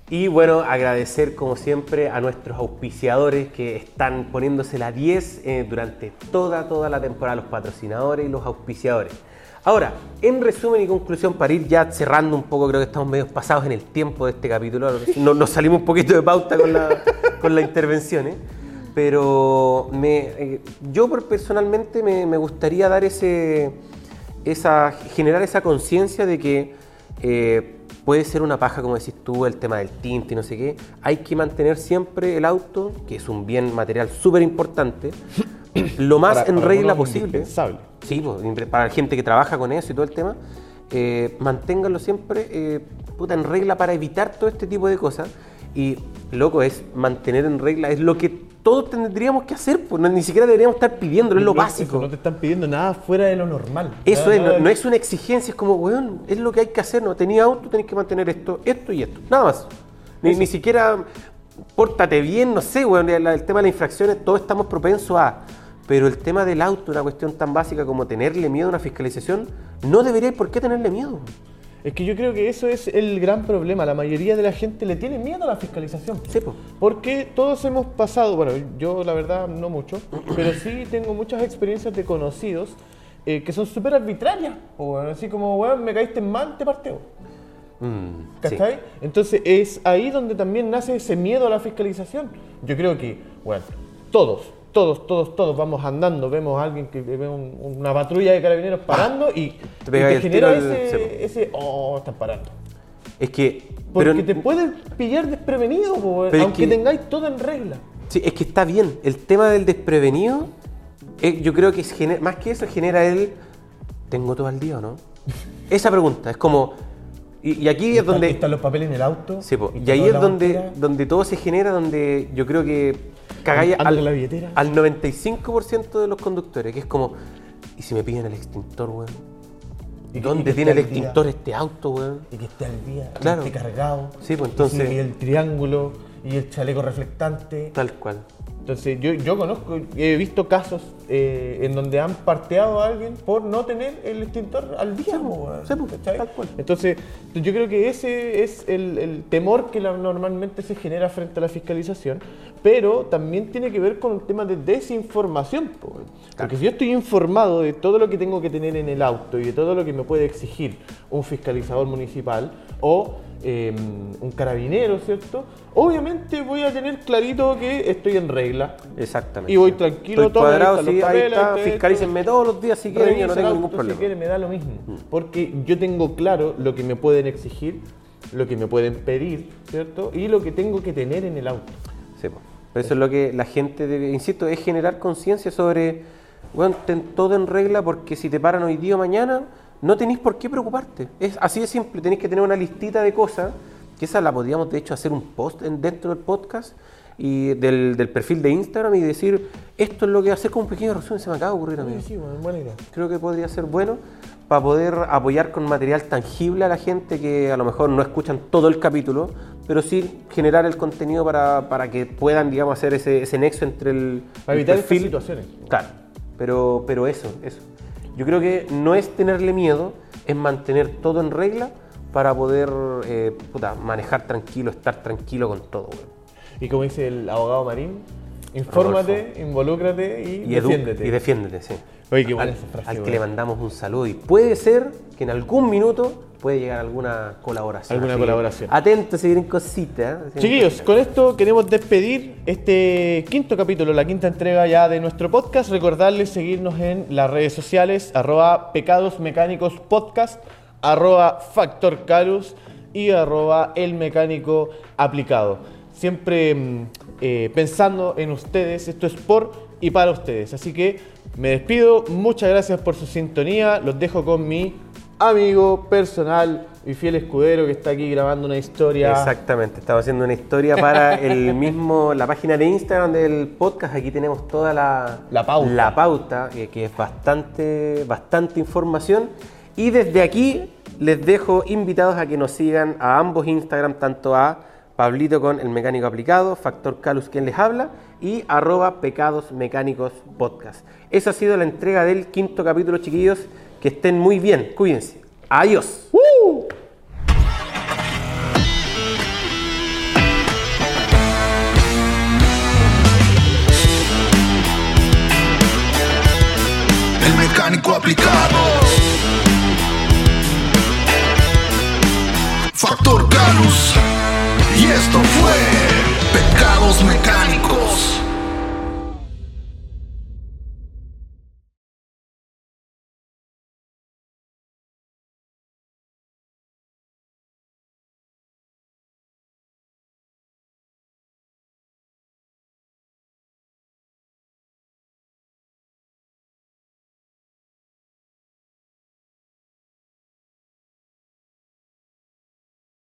Y bueno, agradecer como siempre a nuestros auspiciadores que están poniéndose la 10 eh, durante toda, toda la temporada, los patrocinadores y los auspiciadores. Ahora, en resumen y conclusión, para ir ya cerrando un poco, creo que estamos medio pasados en el tiempo de este capítulo, no- nos salimos un poquito de pauta con, la, con las intervenciones, pero me, eh, yo por- personalmente me, me gustaría dar ese, esa, generar esa conciencia de que eh, puede ser una paja, como decís tú, el tema del tinte y no sé qué. Hay que mantener siempre el auto, que es un bien material súper importante, [coughs] lo más Para- en para regla posible. Sí, pues, para la gente que trabaja con eso y todo el tema, eh, manténganlo siempre eh, puta, en regla para evitar todo este tipo de cosas. Y, loco, es mantener en regla, es lo que todos tendríamos que hacer, pues no- ni siquiera deberíamos estar pidiéndolo, es lo Eso, básico. No te están pidiendo nada fuera de lo normal. Eso Nada- es, no es una exigencia, es como, weón, es lo que hay que hacer, no tenía auto, tenés que mantener esto, esto y esto, nada más. Ni, ni siquiera pórtate bien, no sé, weón, el, el tema de las infracciones, todos estamos propensos a. Pero el tema del auto, una cuestión tan básica como tenerle miedo a una fiscalización, no debería por qué tenerle miedo. Es que yo creo que eso es el gran problema. La mayoría de la gente le tiene miedo a la fiscalización. Sí, po. Porque todos hemos pasado, bueno, yo la verdad no mucho, pero sí tengo muchas experiencias de conocidos eh, que son súper arbitrarias. O bueno, así como, weón, me caíste mal, te parteo. Mm, sí. ¿Cachai? Entonces es ahí donde también nace ese miedo a la fiscalización. Yo creo que, bueno, todos, todos, todos, todos vamos andando, vemos a alguien que ve un- una patrulla de carabineros parando y y Te te, pegáis el genera ese, ese, oh, están parando. Es que. Porque pero- te pueden pillar desprevenido, es aunque que- tengáis todo en regla. Sí, es que está bien. El tema del desprevenido, eh, yo creo que es gener- más que eso genera el ¿tengo todo al día o no? [laughs] Esa pregunta, es como. Y, y aquí es donde. Están los papeles en el auto. Sí, po, y y ahí es donde, donde todo se genera, donde yo creo que cagáis al, la billetera. al 95% de los conductores, que es como, ¿y si me piden el extintor, weón? Y ¿Dónde que tiene el día. extintor este auto, weón? Y que esté al día, Claro. que esté cargado. Sí, pues, entonces- Y el triángulo, y el chaleco reflectante. Tal cual. Entonces, yo, yo conozco, he visto casos eh, en donde han parteado a alguien por no tener el extintor al día. sí, tal cual. Entonces, yo creo que ese es el, el temor que la- normalmente se genera frente a la fiscalización, pero también tiene que ver con el tema de desinformación. po, weón. Porque si yo estoy informado de todo lo que tengo que tener en el auto y de todo lo que me puede exigir un fiscalizador municipal o eh, un carabinero, ¿cierto? Obviamente voy a tener clarito que estoy en regla. Exactamente. Y voy tranquilo, Estoy ahí cuadrado, sí, los ahí papeles, está, fiscalícenme todos los días si quieren, yo no tengo ningún problema. Si quiere, me da lo mismo. Porque yo tengo claro lo que me pueden exigir, lo que me pueden pedir, ¿cierto? Y lo que tengo que tener en el auto. Sí. Pero eso es lo que la gente debe, insisto, es generar conciencia sobre, bueno, ten todo en regla porque si te paran hoy día o mañana, no tenéis por qué preocuparte. Es así de simple, tenéis que tener una listita de cosas, que esa la podríamos de hecho hacer un post en- dentro del podcast y del, del perfil de Instagram y decir, esto es lo que hacer con un pequeño resumen, se me acaba de ocurrir a mí. Sí, sí, buena idea. Creo que podría ser bueno para poder apoyar con material tangible a la gente que a lo mejor no escuchan todo el capítulo, pero sí generar el contenido para, para que puedan, digamos, hacer ese, ese nexo entre el, Para el evitar estas perfil. situaciones. Claro, pero, pero eso, eso. Yo creo que no es tenerle miedo, es mantener todo en regla para poder eh, puta, manejar tranquilo, estar tranquilo con todo. Y como dice el abogado Marín, infórmate, involúcrate y, Y, defiéndete. y defiéndete, sí. Oye, qué buena al, esa frase, al que le mandamos un saludo y puede ser que en algún minuto puede llegar alguna colaboración. Alguna colaboración. Atentos, se vienen cositas. ¿eh? Chiquillos, con esto queremos despedir este quinto capítulo, la quinta entrega ya de nuestro podcast. Recordarles seguirnos en las redes sociales, arroba pecados mecánicos podcast, arroba factor calus y arroba el mecánico aplicado. Siempre mm, eh, pensando en ustedes, esto es por y para ustedes. Así que me despido, muchas gracias por su sintonía, los dejo con mi amigo personal y fiel escudero que está aquí grabando una historia. Exactamente, estamos haciendo una historia para [laughs] el mismo, la página de Instagram del podcast. Aquí tenemos toda la, La pauta. la pauta, que, que es bastante, bastante información. Y desde aquí les dejo invitados a que nos sigan a ambos Instagram, tanto a Pablito con el mecánico aplicado, Factor Calus quien les habla, y arroba pecados mecánicos podcast. Esa ha sido la entrega del quinto capítulo, chiquillos. Que estén muy bien, cuídense. Adiós. El mecánico aplicado. Factor Calus esto fue Pecados Mecánicos.